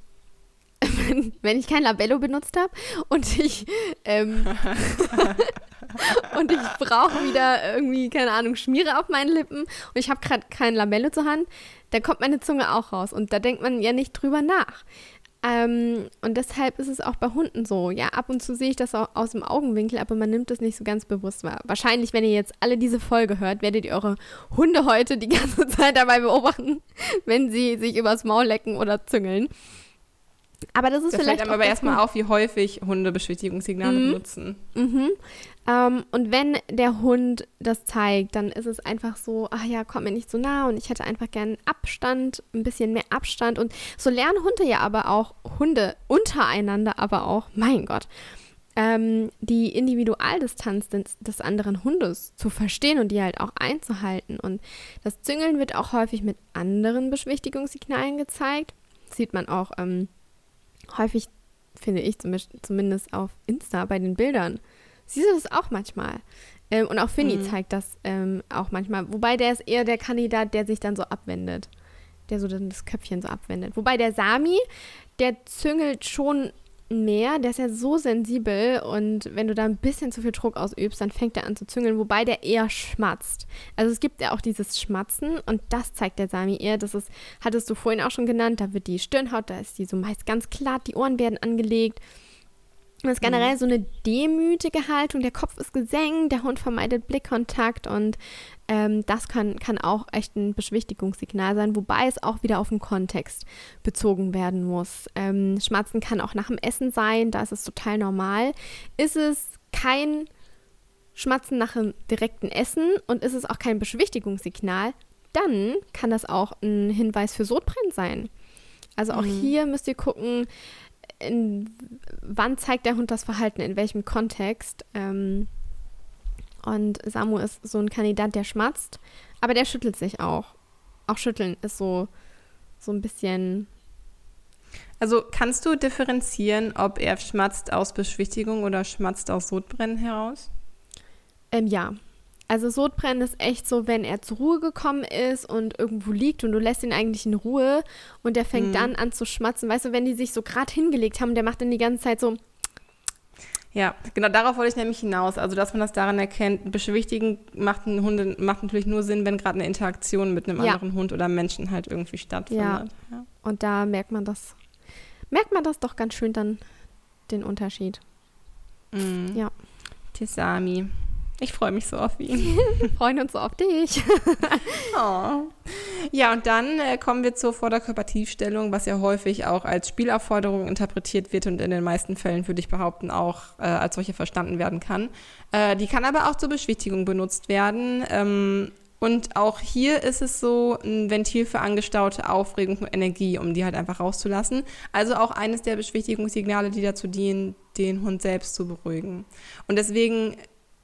wenn, wenn ich kein Labello benutzt habe und ich ähm, und ich brauche wieder irgendwie, keine Ahnung, Schmiere auf meinen Lippen und ich habe gerade kein Labello zur Hand, dann kommt meine Zunge auch raus und da denkt man ja nicht drüber nach. Ähm, und deshalb ist es auch bei Hunden so. Ja, ab und zu sehe ich das auch aus dem Augenwinkel, aber man nimmt es nicht so ganz bewusst wahr. Wahrscheinlich, wenn ihr jetzt alle diese Folge hört, werdet ihr eure Hunde heute die ganze Zeit dabei beobachten, wenn sie sich übers Maul lecken oder züngeln. Aber das ist das vielleicht. Fällt aber erstmal auf, wie häufig Hunde Beschwichtigungssignale mhm. benutzen. Mhm. Ähm, und wenn der Hund das zeigt, dann ist es einfach so, ach ja, komm mir nicht so nah und ich hätte einfach gern Abstand, ein bisschen mehr Abstand. Und so lernen Hunde ja aber auch, Hunde untereinander aber auch, mein Gott, ähm, die Individualdistanz des, des anderen Hundes zu verstehen und die halt auch einzuhalten. Und das Züngeln wird auch häufig mit anderen Beschwichtigungssignalen gezeigt. Das sieht man auch ähm, häufig, finde ich zumindest auf Insta bei den Bildern Siehst du das auch manchmal? Ähm, und auch Finny mhm. zeigt das ähm, auch manchmal. Wobei der ist eher der Kandidat, der sich dann so abwendet. Der so dann das Köpfchen so abwendet. Wobei der Sami, der züngelt schon mehr, der ist ja so sensibel und wenn du da ein bisschen zu viel Druck ausübst, dann fängt er an zu züngeln, wobei der eher schmatzt. Also es gibt ja auch dieses Schmatzen und das zeigt der Sami eher. Das ist, hattest du vorhin auch schon genannt, da wird die Stirnhaut, da ist die so meist ganz glatt, die Ohren werden angelegt. Das ist generell so eine demütige Haltung, der Kopf ist gesenkt, der Hund vermeidet Blickkontakt und ähm, das kann, kann auch echt ein Beschwichtigungssignal sein, wobei es auch wieder auf den Kontext bezogen werden muss. Ähm, Schmatzen kann auch nach dem Essen sein, da ist es total normal. Ist es kein Schmatzen nach dem direkten Essen und ist es auch kein Beschwichtigungssignal, dann kann das auch ein Hinweis für Sodbrennen sein. Also auch mhm. hier müsst ihr gucken, in, wann zeigt der Hund das Verhalten, in welchem Kontext. Ähm, und Samu ist so ein Kandidat, der schmatzt, aber der schüttelt sich auch. Auch schütteln ist so, so ein bisschen. Also kannst du differenzieren, ob er schmatzt aus Beschwichtigung oder schmatzt aus Sodbrennen heraus? Ähm, ja. Also Sodbrennen ist echt so, wenn er zur Ruhe gekommen ist und irgendwo liegt und du lässt ihn eigentlich in Ruhe und der fängt mhm. dann an zu schmatzen. Weißt du, wenn die sich so gerade hingelegt haben, der macht dann die ganze Zeit so. Ja, genau darauf wollte ich nämlich hinaus. Also, dass man das daran erkennt, beschwichtigen macht, ein Hunde, macht natürlich nur Sinn, wenn gerade eine Interaktion mit einem ja. anderen Hund oder Menschen halt irgendwie stattfindet. Ja. ja. Und da merkt man das, merkt man das doch ganz schön dann, den Unterschied. Mhm. Ja. Tisami. Ich freue mich so auf ihn. Wir freuen uns so auf dich. oh. Ja, und dann äh, kommen wir zur Vorderkörpertiefstellung, was ja häufig auch als Spielaufforderung interpretiert wird und in den meisten Fällen, würde ich behaupten, auch äh, als solche verstanden werden kann. Äh, die kann aber auch zur Beschwichtigung benutzt werden. Ähm, und auch hier ist es so ein Ventil für angestaute Aufregung und Energie, um die halt einfach rauszulassen. Also auch eines der Beschwichtigungssignale, die dazu dienen, den Hund selbst zu beruhigen. Und deswegen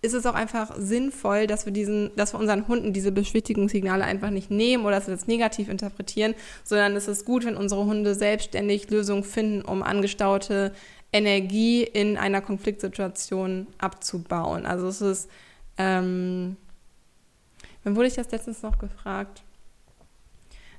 ist es auch einfach sinnvoll, dass wir diesen, dass wir unseren Hunden diese Beschwichtigungssignale einfach nicht nehmen oder dass wir das negativ interpretieren, sondern es ist gut, wenn unsere Hunde selbstständig Lösungen finden, um angestaute Energie in einer Konfliktsituation abzubauen. Also es ist, ähm, wann wurde ich das letztens noch gefragt?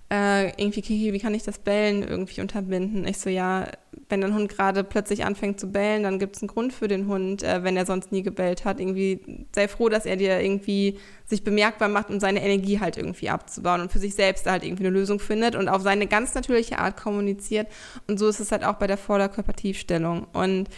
Äh, irgendwie, Kiki, wie kann ich das Bellen irgendwie unterbinden? Ich so, ja, wenn dein Hund gerade plötzlich anfängt zu bellen, dann gibt es einen Grund für den Hund, äh, wenn er sonst nie gebellt hat. Irgendwie sei froh, dass er dir irgendwie sich bemerkbar macht, um seine Energie halt irgendwie abzubauen und für sich selbst halt irgendwie eine Lösung findet und auf seine ganz natürliche Art kommuniziert. Und so ist es halt auch bei der Vorderkörpertiefstellung. Und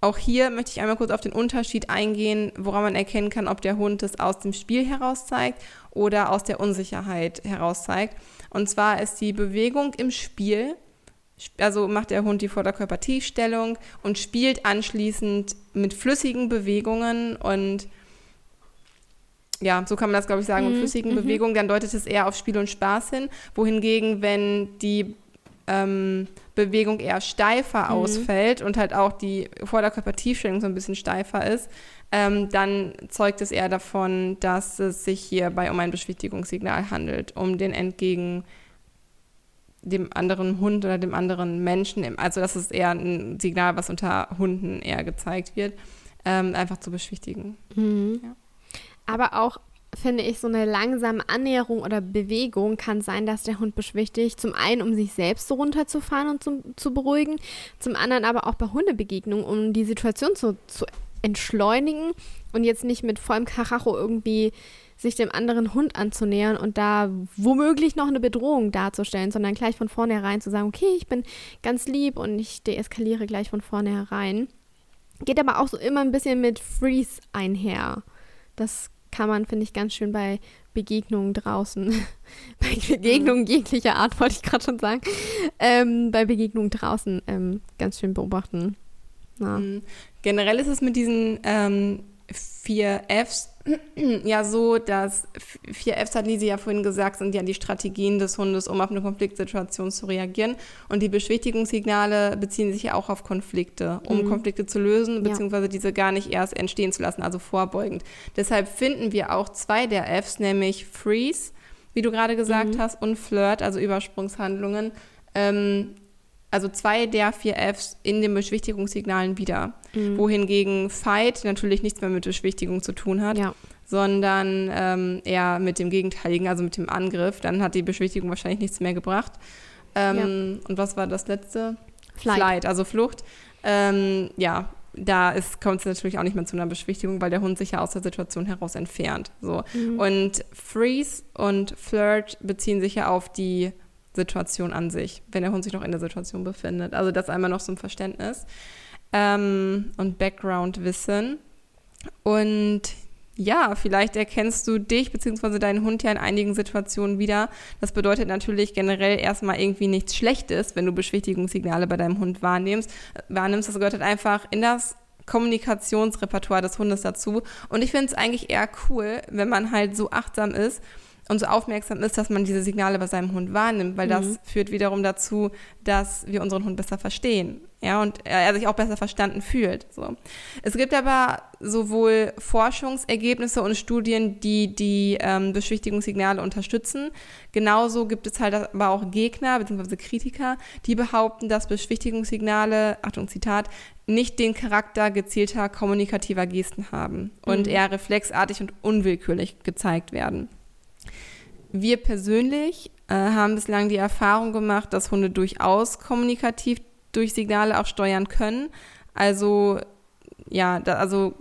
auch hier möchte ich einmal kurz auf den Unterschied eingehen, woran man erkennen kann, ob der Hund es aus dem Spiel heraus zeigt oder aus der Unsicherheit heraus zeigt. Und zwar ist die Bewegung im Spiel, also macht der Hund die Vorderkörpertiefstellung und spielt anschließend mit flüssigen Bewegungen und ja, so kann man das, glaube ich, sagen, mit mhm. flüssigen mhm. Bewegungen, dann deutet es eher auf Spiel und Spaß hin. Wohingegen, wenn die ähm, Bewegung eher steifer mhm. ausfällt und halt auch die Vorderkörpertiefstellung so ein bisschen steifer ist, ähm, dann zeugt es eher davon, dass es sich hierbei um ein Beschwichtigungssignal handelt, um den entgegen dem anderen Hund oder dem anderen Menschen, also das ist eher ein Signal, was unter Hunden eher gezeigt wird, ähm, einfach zu beschwichtigen. Mhm. Ja. Aber auch finde ich, so eine langsame Annäherung oder Bewegung kann sein, dass der Hund beschwichtigt. Zum einen, um sich selbst so runterzufahren und zu, zu beruhigen. Zum anderen aber auch bei Hundebegegnungen, um die Situation zu, zu entschleunigen und jetzt nicht mit vollem Karacho irgendwie sich dem anderen Hund anzunähern und da womöglich noch eine Bedrohung darzustellen, sondern gleich von vornherein zu sagen, okay, ich bin ganz lieb und ich deeskaliere gleich von vornherein. Geht aber auch so immer ein bisschen mit Freeze einher. Das kann man, finde ich, ganz schön bei Begegnungen draußen, bei Begegnungen mhm. jeglicher Art, wollte ich gerade schon sagen, ähm, bei Begegnungen draußen ähm, ganz schön beobachten. Ja. Generell ist es mit diesen ähm, vier Fs ja so, dass vier Fs hat Lisi ja vorhin gesagt, sind ja die Strategien des Hundes, um auf eine Konfliktsituation zu reagieren. Und die Beschwichtigungssignale beziehen sich ja auch auf Konflikte, um mhm. Konflikte zu lösen, beziehungsweise ja. diese gar nicht erst entstehen zu lassen, also vorbeugend. Deshalb finden wir auch zwei der Fs, nämlich Freeze, wie du gerade gesagt mhm. hast, und Flirt, also Übersprungshandlungen, ähm, also zwei der vier Fs in den Beschwichtigungssignalen wieder. Mhm. Wohingegen Fight natürlich nichts mehr mit Beschwichtigung zu tun hat, ja. sondern ähm, eher mit dem Gegenteiligen, also mit dem Angriff. Dann hat die Beschwichtigung wahrscheinlich nichts mehr gebracht. Ähm, ja. Und was war das letzte? Flight. Flight, also Flucht. ähm, ja, da kommt es natürlich auch nicht mehr zu einer Beschwichtigung, weil der Hund sich ja aus der Situation heraus entfernt. So. Mhm. Und Freeze und Flirt beziehen sich ja auf die Situation an sich, wenn der Hund sich noch in der Situation befindet. Also das einmal noch zum Verständnis ähm, und Background-Wissen. Und ja, vielleicht erkennst du dich bzw. deinen Hund ja in einigen Situationen wieder. Das bedeutet natürlich generell erstmal irgendwie nichts Schlechtes, wenn du Beschwichtigungssignale bei deinem Hund wahrnimmst. wahrnimmst. Das gehört halt einfach in das Kommunikationsrepertoire des Hundes dazu. Und ich finde es eigentlich eher cool, wenn man halt so achtsam ist und so aufmerksam ist, dass man diese Signale bei seinem Hund wahrnimmt, weil mhm. das führt wiederum dazu, dass wir unseren Hund besser verstehen. Ja, und er sich auch besser verstanden fühlt. So. Es gibt aber sowohl Forschungsergebnisse und Studien, die die ähm, Beschwichtigungssignale unterstützen. Genauso gibt es halt aber auch Gegner bzw. Kritiker, die behaupten, dass Beschwichtigungssignale, Achtung Zitat, nicht den Charakter gezielter kommunikativer Gesten haben und mhm. eher reflexartig und unwillkürlich gezeigt werden. Wir persönlich äh, haben bislang die Erfahrung gemacht, dass Hunde durchaus kommunikativ durch Signale auch steuern können. Also ja, da, also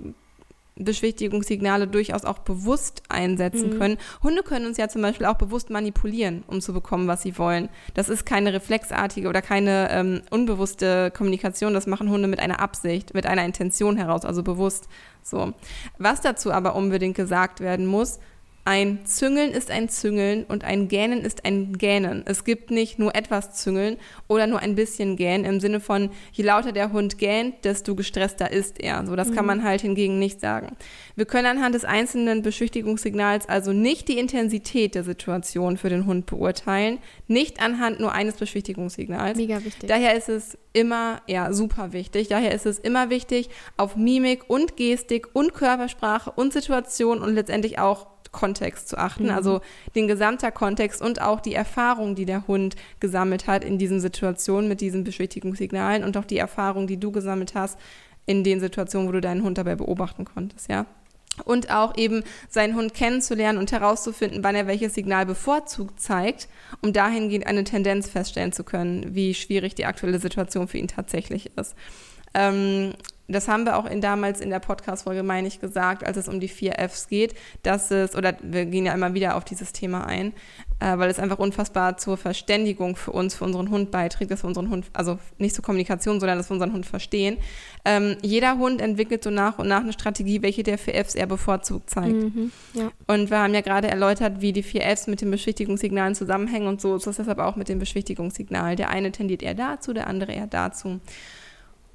Beschwichtigungssignale durchaus auch bewusst einsetzen mhm. können. Hunde können uns ja zum Beispiel auch bewusst manipulieren, um zu bekommen, was sie wollen. Das ist keine reflexartige oder keine ähm, unbewusste Kommunikation. Das machen Hunde mit einer Absicht, mit einer Intention heraus, also bewusst. So. Was dazu aber unbedingt gesagt werden muss, ein Züngeln ist ein Züngeln und ein Gähnen ist ein Gähnen. Es gibt nicht nur etwas Züngeln oder nur ein bisschen Gähnen im Sinne von, je lauter der Hund gähnt, desto gestresster ist er. So, das mhm. kann man halt hingegen nicht sagen. Wir können anhand des einzelnen Beschwichtigungssignals also nicht die Intensität der Situation für den Hund beurteilen, nicht anhand nur eines Beschwichtigungssignals. Mega wichtig. Daher ist es immer, ja, super wichtig. Daher ist es immer wichtig, auf Mimik und Gestik und Körpersprache und Situation und letztendlich auch Kontext zu achten, mhm. also den gesamter Kontext und auch die Erfahrung, die der Hund gesammelt hat in diesen Situationen mit diesen Beschwichtigungssignalen und auch die Erfahrung, die du gesammelt hast in den Situationen, wo du deinen Hund dabei beobachten konntest, ja. Und auch eben seinen Hund kennenzulernen und herauszufinden, wann er welches Signal bevorzugt zeigt, um dahingehend eine Tendenz feststellen zu können, wie schwierig die aktuelle Situation für ihn tatsächlich ist. Das haben wir auch in, damals in der Podcast-Folge, meine ich, gesagt, als es um die vier Fs geht, dass es, oder wir gehen ja immer wieder auf dieses Thema ein, äh, weil es einfach unfassbar zur Verständigung für uns, für unseren Hund beiträgt, dass wir unseren Hund, also nicht zur Kommunikation, sondern dass wir unseren Hund verstehen. Ähm, jeder Hund entwickelt so nach und nach eine Strategie, welche der vier Fs er bevorzugt zeigt. Mhm, ja. Und wir haben ja gerade erläutert, wie die vier Fs mit den Beschwichtigungssignalen zusammenhängen und so ist es deshalb auch mit dem Beschwichtigungssignal. Der eine tendiert eher dazu, der andere eher dazu.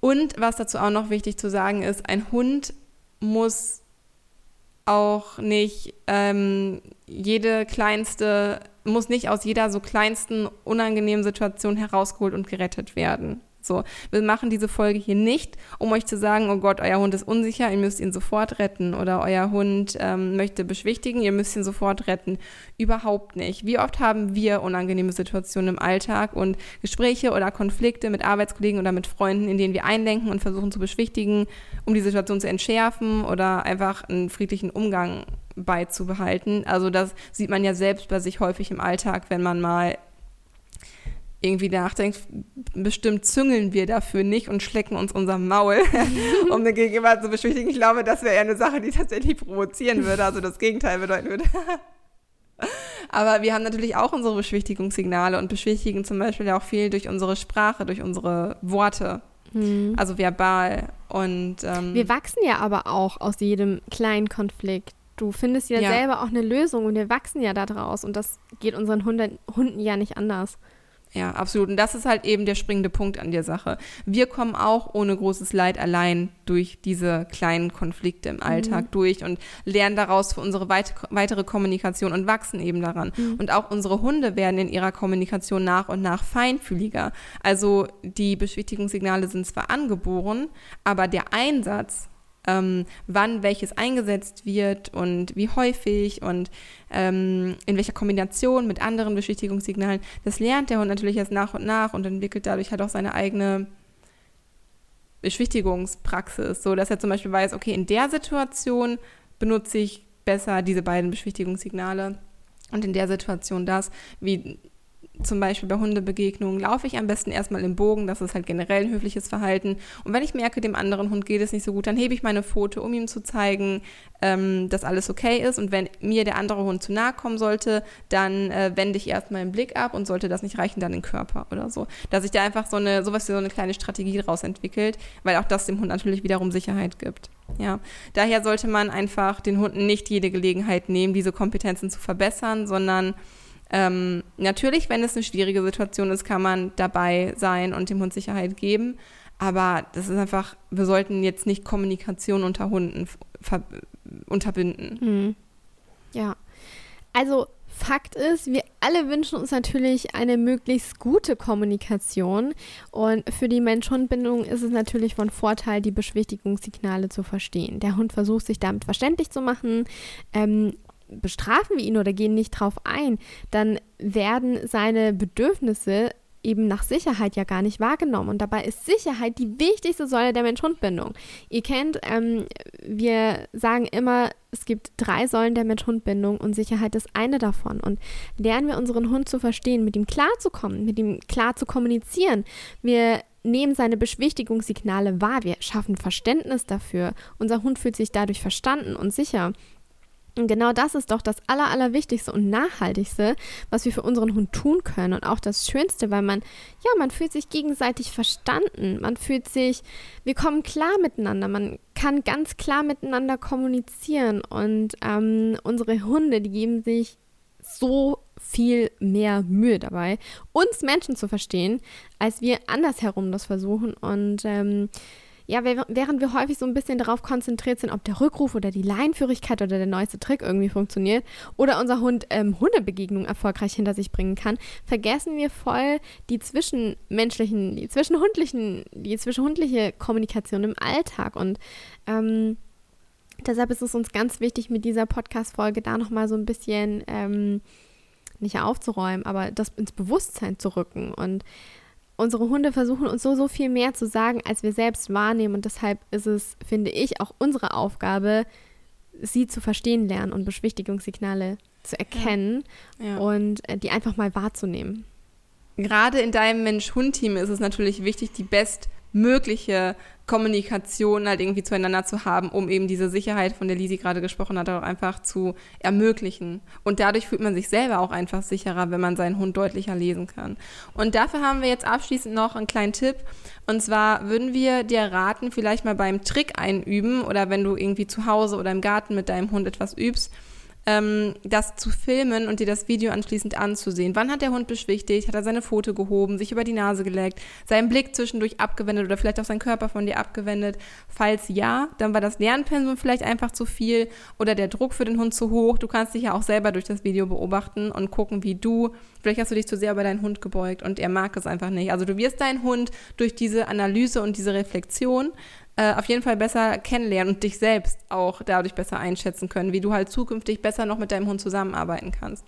Und was dazu auch noch wichtig zu sagen ist, ein Hund muss auch nicht ähm, jede kleinste, muss nicht aus jeder so kleinsten unangenehmen Situation herausgeholt und gerettet werden. So, wir machen diese Folge hier nicht, um euch zu sagen, oh Gott, euer Hund ist unsicher, ihr müsst ihn sofort retten oder euer Hund ähm, möchte beschwichtigen, ihr müsst ihn sofort retten. Überhaupt nicht. Wie oft haben wir unangenehme Situationen im Alltag und Gespräche oder Konflikte mit Arbeitskollegen oder mit Freunden, in denen wir einlenken und versuchen zu beschwichtigen, um die Situation zu entschärfen oder einfach einen friedlichen Umgang beizubehalten. Also das sieht man ja selbst bei sich häufig im Alltag, wenn man mal irgendwie nachdenkt, bestimmt züngeln wir dafür nicht und schlecken uns unser Maul, um den Gegenüber zu beschwichtigen. Ich glaube, das wäre eher eine Sache, die tatsächlich provozieren würde, also das Gegenteil bedeuten würde. Aber wir haben natürlich auch unsere Beschwichtigungssignale und beschwichtigen zum Beispiel ja auch viel durch unsere Sprache, durch unsere Worte. Mhm. Also verbal. Und ähm, wir wachsen ja aber auch aus jedem kleinen Konflikt. Du findest ja, ja, selber auch eine Lösung und wir wachsen ja daraus und das geht unseren Hunden, Hunden ja nicht anders. Ja, absolut. Und das ist halt eben der springende Punkt an der Sache. Wir kommen auch ohne großes Leid allein durch diese kleinen Konflikte im Alltag mhm. durch und lernen daraus für unsere weit weitere Kommunikation und wachsen eben daran. Mhm. Und auch unsere Hunde werden in ihrer Kommunikation nach und nach feinfühliger. Also die Beschwichtigungssignale sind zwar angeboren, aber der Einsatz ähm, wann welches eingesetzt wird und wie häufig und ähm, in welcher Kombination mit anderen Beschwichtigungssignalen. Das lernt der Hund natürlich erst nach und nach und entwickelt dadurch halt auch seine eigene Beschwichtigungspraxis, so dass er zum Beispiel weiß, okay, in der Situation benutze ich besser diese beiden Beschwichtigungssignale und in der Situation das, wie zum Beispiel bei Hundebegegnungen laufe ich am besten erstmal im Bogen, das ist halt generell ein höfliches Verhalten. Und wenn ich merke, dem anderen Hund geht es nicht so gut, dann hebe ich meine Pfote, um ihm zu zeigen, ähm, dass alles okay ist. Und wenn mir der andere Hund zu nahe kommen sollte, dann äh, wende ich erstmal den Blick ab und sollte das nicht reichen, dann den Körper oder so. Dass sich da einfach so eine, sowas wie so eine kleine Strategie draus entwickelt, weil auch das dem Hund natürlich wiederum Sicherheit gibt. Ja, daher sollte man einfach den Hunden nicht jede Gelegenheit nehmen, diese Kompetenzen zu verbessern, sondern ähm, natürlich, wenn es eine schwierige Situation ist, kann man dabei sein und dem Hund Sicherheit geben. Aber das ist einfach, wir sollten jetzt nicht Kommunikation unter Hunden unterbinden. Hm. Ja. Also Fakt ist, wir alle wünschen uns natürlich eine möglichst gute Kommunikation. Und für die Mensch-Hund-Bindung ist es natürlich von Vorteil, die Beschwichtigungssignale zu verstehen. Der Hund versucht sich damit verständlich zu machen. Ähm, bestrafen wir ihn oder gehen nicht drauf ein, dann werden seine Bedürfnisse eben nach Sicherheit ja gar nicht wahrgenommen. Und dabei ist Sicherheit die wichtigste Säule der Mensch-Hund-Bindung. Ihr kennt, ähm, wir sagen immer, es gibt drei Säulen der Mensch-Hund-Bindung und Sicherheit ist eine davon. Und lernen wir unseren Hund zu verstehen, mit ihm klarzukommen, mit ihm klar zu kommunizieren. Wir nehmen seine Beschwichtigungssignale wahr, wir schaffen Verständnis dafür. Unser Hund fühlt sich dadurch verstanden und sicher. Und genau das ist doch das Aller, Allerwichtigste und Nachhaltigste, was wir für unseren Hund tun können. Und auch das Schönste, weil man, ja, man fühlt sich gegenseitig verstanden. Man fühlt sich, wir kommen klar miteinander. Man kann ganz klar miteinander kommunizieren. Und ähm, unsere Hunde, die geben sich so viel mehr Mühe dabei, uns Menschen zu verstehen, als wir andersherum das versuchen. Und ähm, ja, während wir häufig so ein bisschen darauf konzentriert sind, ob der Rückruf oder die Leinführigkeit oder der neueste Trick irgendwie funktioniert oder unser Hund ähm, Hundebegegnungen erfolgreich hinter sich bringen kann, vergessen wir voll die zwischenmenschlichen, die zwischenhundlichen, die zwischenhundliche Kommunikation im Alltag. Und ähm, deshalb ist es uns ganz wichtig, mit dieser Podcast-Folge da nochmal so ein bisschen ähm, nicht aufzuräumen, aber das ins Bewusstsein zu rücken. Und unsere Hunde versuchen uns so, so viel mehr zu sagen, als wir selbst wahrnehmen. Und deshalb ist es, finde ich, auch unsere Aufgabe, sie zu verstehen lernen und Beschwichtigungssignale zu erkennen ja. Ja. und äh, die einfach mal wahrzunehmen. Gerade in deinem Mensch-Hund-Team ist es natürlich wichtig, die bestmögliche Kommunikation halt irgendwie zueinander zu haben, um eben diese Sicherheit, von der Lisi gerade gesprochen hat, auch einfach zu ermöglichen. Und dadurch fühlt man sich selber auch einfach sicherer, wenn man seinen Hund deutlicher lesen kann. Und dafür haben wir jetzt abschließend noch einen kleinen Tipp. Und zwar würden wir dir raten, vielleicht mal beim Trick einüben oder wenn du irgendwie zu Hause oder im Garten mit deinem Hund etwas übst, ähm, das zu filmen und dir das Video anschließend anzusehen. Wann hat der Hund beschwichtigt? Hat er seine Pfote gehoben, sich über die Nase geleckt, seinen Blick zwischendurch abgewendet oder vielleicht auch seinen Körper von dir abgewendet? Falls ja, dann war das Lernpensum vielleicht einfach zu viel oder der Druck für den Hund zu hoch. Du kannst dich ja auch selber durch das Video beobachten und gucken, wie du, vielleicht hast du dich zu sehr über deinen Hund gebeugt und er mag es einfach nicht. Also du wirst deinen Hund durch diese Analyse und diese Reflexion äh, auf jeden Fall besser kennenlernen und dich selbst auch dadurch besser einschätzen können, wie du halt zukünftig besser noch mit deinem Hund zusammenarbeiten kannst.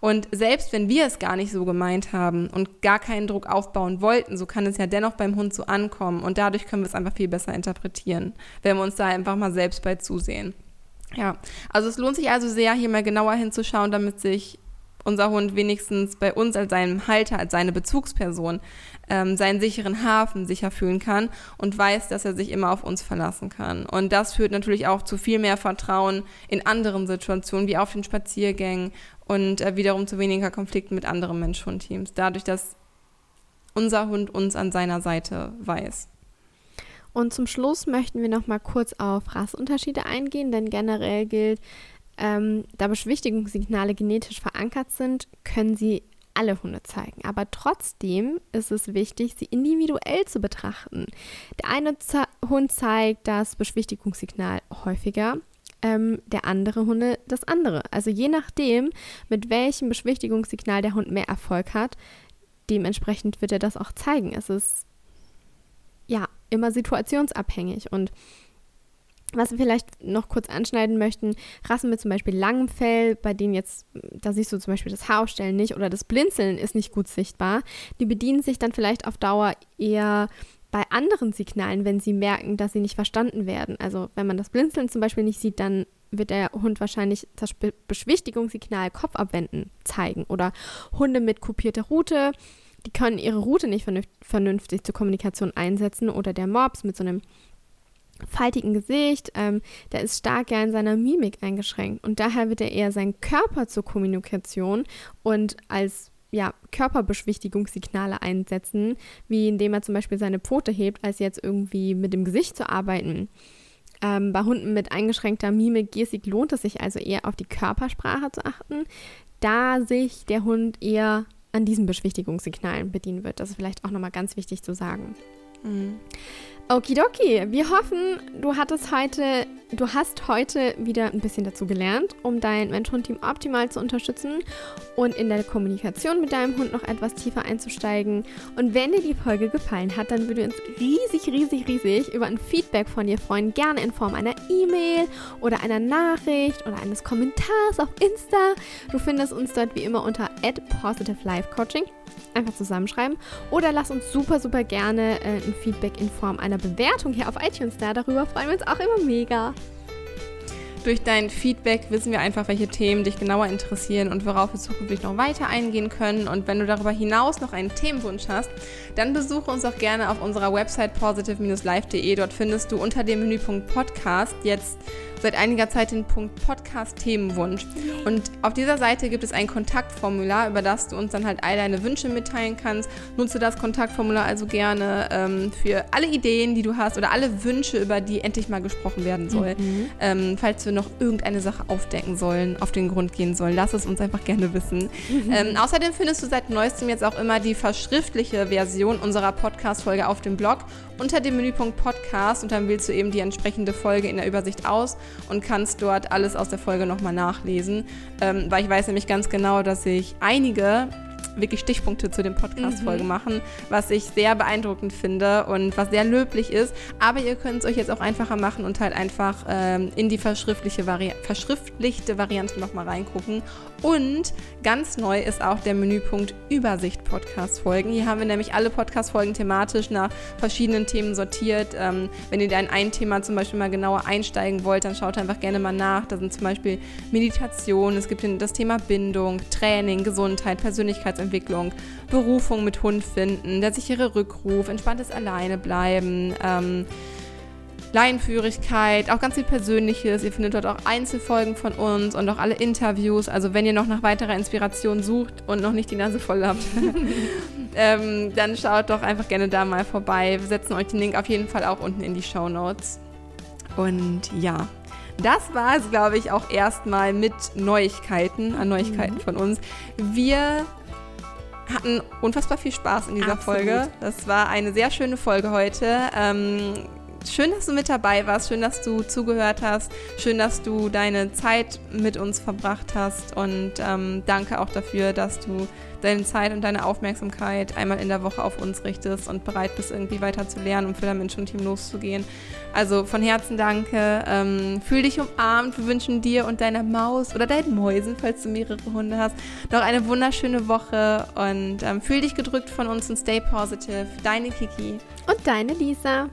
Und selbst wenn wir es gar nicht so gemeint haben und gar keinen Druck aufbauen wollten, so kann es ja dennoch beim Hund so ankommen. Und dadurch können wir es einfach viel besser interpretieren, wenn wir uns da einfach mal selbst bei zusehen. Ja, also es lohnt sich also sehr, hier mal genauer hinzuschauen, damit sich unser Hund wenigstens bei uns als seinem Halter, als seine Bezugsperson, ähm, seinen sicheren Hafen sicher fühlen kann und weiß, dass er sich immer auf uns verlassen kann. Und das führt natürlich auch zu viel mehr Vertrauen in anderen Situationen, wie auf den Spaziergängen und äh, wiederum zu weniger Konflikten mit anderen Mensch-Hund-Teams. Dadurch, dass unser Hund uns an seiner Seite weiß. Und zum Schluss möchten wir noch mal kurz auf Rassunterschiede eingehen, denn generell gilt, ähm, da Beschwichtigungssignale genetisch verankert sind, können sie alle Hunde zeigen. Aber trotzdem ist es wichtig, sie individuell zu betrachten. Der eine Ze Hund zeigt das Beschwichtigungssignal häufiger, ähm, der andere Hunde das andere. Also je nachdem, mit welchem Beschwichtigungssignal der Hund mehr Erfolg hat, dementsprechend wird er das auch zeigen. Es ist ja immer situationsabhängig und was wir vielleicht noch kurz anschneiden möchten, Rassen mit zum Beispiel langem Fell, bei denen jetzt, da siehst du zum Beispiel das Haaraufstellen nicht oder das Blinzeln ist nicht gut sichtbar, die bedienen sich dann vielleicht auf Dauer eher bei anderen Signalen, wenn sie merken, dass sie nicht verstanden werden. Also wenn man das Blinzeln zum Beispiel nicht sieht, dann wird der Hund wahrscheinlich das Be Beschwichtigungssignal Kopf abwenden zeigen. Oder Hunde mit kopierter Route, die können ihre Route nicht vernünftig zur Kommunikation einsetzen. Oder der Mops mit so einem faltigen Gesicht, ähm, der ist stark ja in seiner Mimik eingeschränkt. Und daher wird er eher seinen Körper zur Kommunikation und als ja, Körperbeschwichtigungssignale einsetzen, wie indem er zum Beispiel seine Pfote hebt, als jetzt irgendwie mit dem Gesicht zu arbeiten. Ähm, bei Hunden mit eingeschränkter Mimik, Gestik lohnt es sich also eher auf die Körpersprache zu achten, da sich der Hund eher an diesen Beschwichtigungssignalen bedienen wird. Das ist vielleicht auch nochmal ganz wichtig zu sagen. Mhm. Okidoki, wir hoffen, du hattest heute, du hast heute wieder ein bisschen dazu gelernt, um dein Mensch-Hund-Team optimal zu unterstützen und in der Kommunikation mit deinem Hund noch etwas tiefer einzusteigen. Und wenn dir die Folge gefallen hat, dann würde uns riesig, riesig, riesig über ein Feedback von dir freuen. Gerne in Form einer E-Mail oder einer Nachricht oder eines Kommentars auf Insta. Du findest uns dort wie immer unter @positivelifecoaching einfach zusammenschreiben. Oder lass uns super, super gerne äh, ein Feedback in Form einer Bewertung hier auf iTunes da. Darüber freuen wir uns auch immer mega. Durch dein Feedback wissen wir einfach, welche Themen dich genauer interessieren und worauf wir zukünftig noch weiter eingehen können. Und wenn du darüber hinaus noch einen Themenwunsch hast, dann besuche uns auch gerne auf unserer Website positive-live.de. Dort findest du unter dem Menüpunkt Podcast jetzt seit einiger Zeit den Punkt Podcast-Themenwunsch. Und auf dieser Seite gibt es ein Kontaktformular, über das du uns dann halt all deine Wünsche mitteilen kannst. Nutze das Kontaktformular also gerne ähm, für alle Ideen, die du hast oder alle Wünsche, über die endlich mal gesprochen werden soll. Mhm. Ähm, falls wir noch irgendeine Sache aufdecken sollen, auf den Grund gehen sollen, lass es uns einfach gerne wissen. Mhm. Ähm, außerdem findest du seit neuestem jetzt auch immer die verschriftliche Version unserer Podcast-Folge auf dem Blog unter dem Menüpunkt Podcast und dann wählst du eben die entsprechende Folge in der Übersicht aus und kannst dort alles aus der Folge nochmal nachlesen. Ähm, weil ich weiß nämlich ganz genau, dass ich einige wirklich Stichpunkte zu den Podcast-Folgen mhm. machen, was ich sehr beeindruckend finde und was sehr löblich ist. Aber ihr könnt es euch jetzt auch einfacher machen und halt einfach ähm, in die verschriftliche Vari verschriftlichte Variante nochmal reingucken. Und ganz neu ist auch der Menüpunkt Übersicht Podcast-Folgen. Hier haben wir nämlich alle Podcast-Folgen thematisch nach verschiedenen Themen sortiert. Ähm, wenn ihr da in ein Thema zum Beispiel mal genauer einsteigen wollt, dann schaut einfach gerne mal nach. Da sind zum Beispiel Meditation, es gibt das Thema Bindung, Training, Gesundheit, Persönlichkeitsentwicklung, Berufung mit Hund finden, der sichere Rückruf, entspanntes Alleinebleiben. Ähm, Laienführigkeit, auch ganz viel Persönliches. Ihr findet dort auch Einzelfolgen von uns und auch alle Interviews. Also wenn ihr noch nach weiterer Inspiration sucht und noch nicht die Nase voll habt, ähm, dann schaut doch einfach gerne da mal vorbei. Wir setzen euch den Link auf jeden Fall auch unten in die Show Notes. Und ja, das war es, glaube ich, auch erstmal mit Neuigkeiten, an Neuigkeiten mhm. von uns. Wir hatten unfassbar viel Spaß in dieser Absolut. Folge. Das war eine sehr schöne Folge heute. Ähm, schön, dass du mit dabei warst, schön, dass du zugehört hast, schön, dass du deine Zeit mit uns verbracht hast und ähm, danke auch dafür, dass du deine Zeit und deine Aufmerksamkeit einmal in der Woche auf uns richtest und bereit bist, irgendwie weiter zu lernen und für dein Menschenteam loszugehen. Also von Herzen danke. Ähm, fühl dich umarmt. Wir wünschen dir und deiner Maus oder deinen Mäusen, falls du mehrere Hunde hast, noch eine wunderschöne Woche und ähm, fühl dich gedrückt von uns und stay positive. Deine Kiki. Und deine Lisa.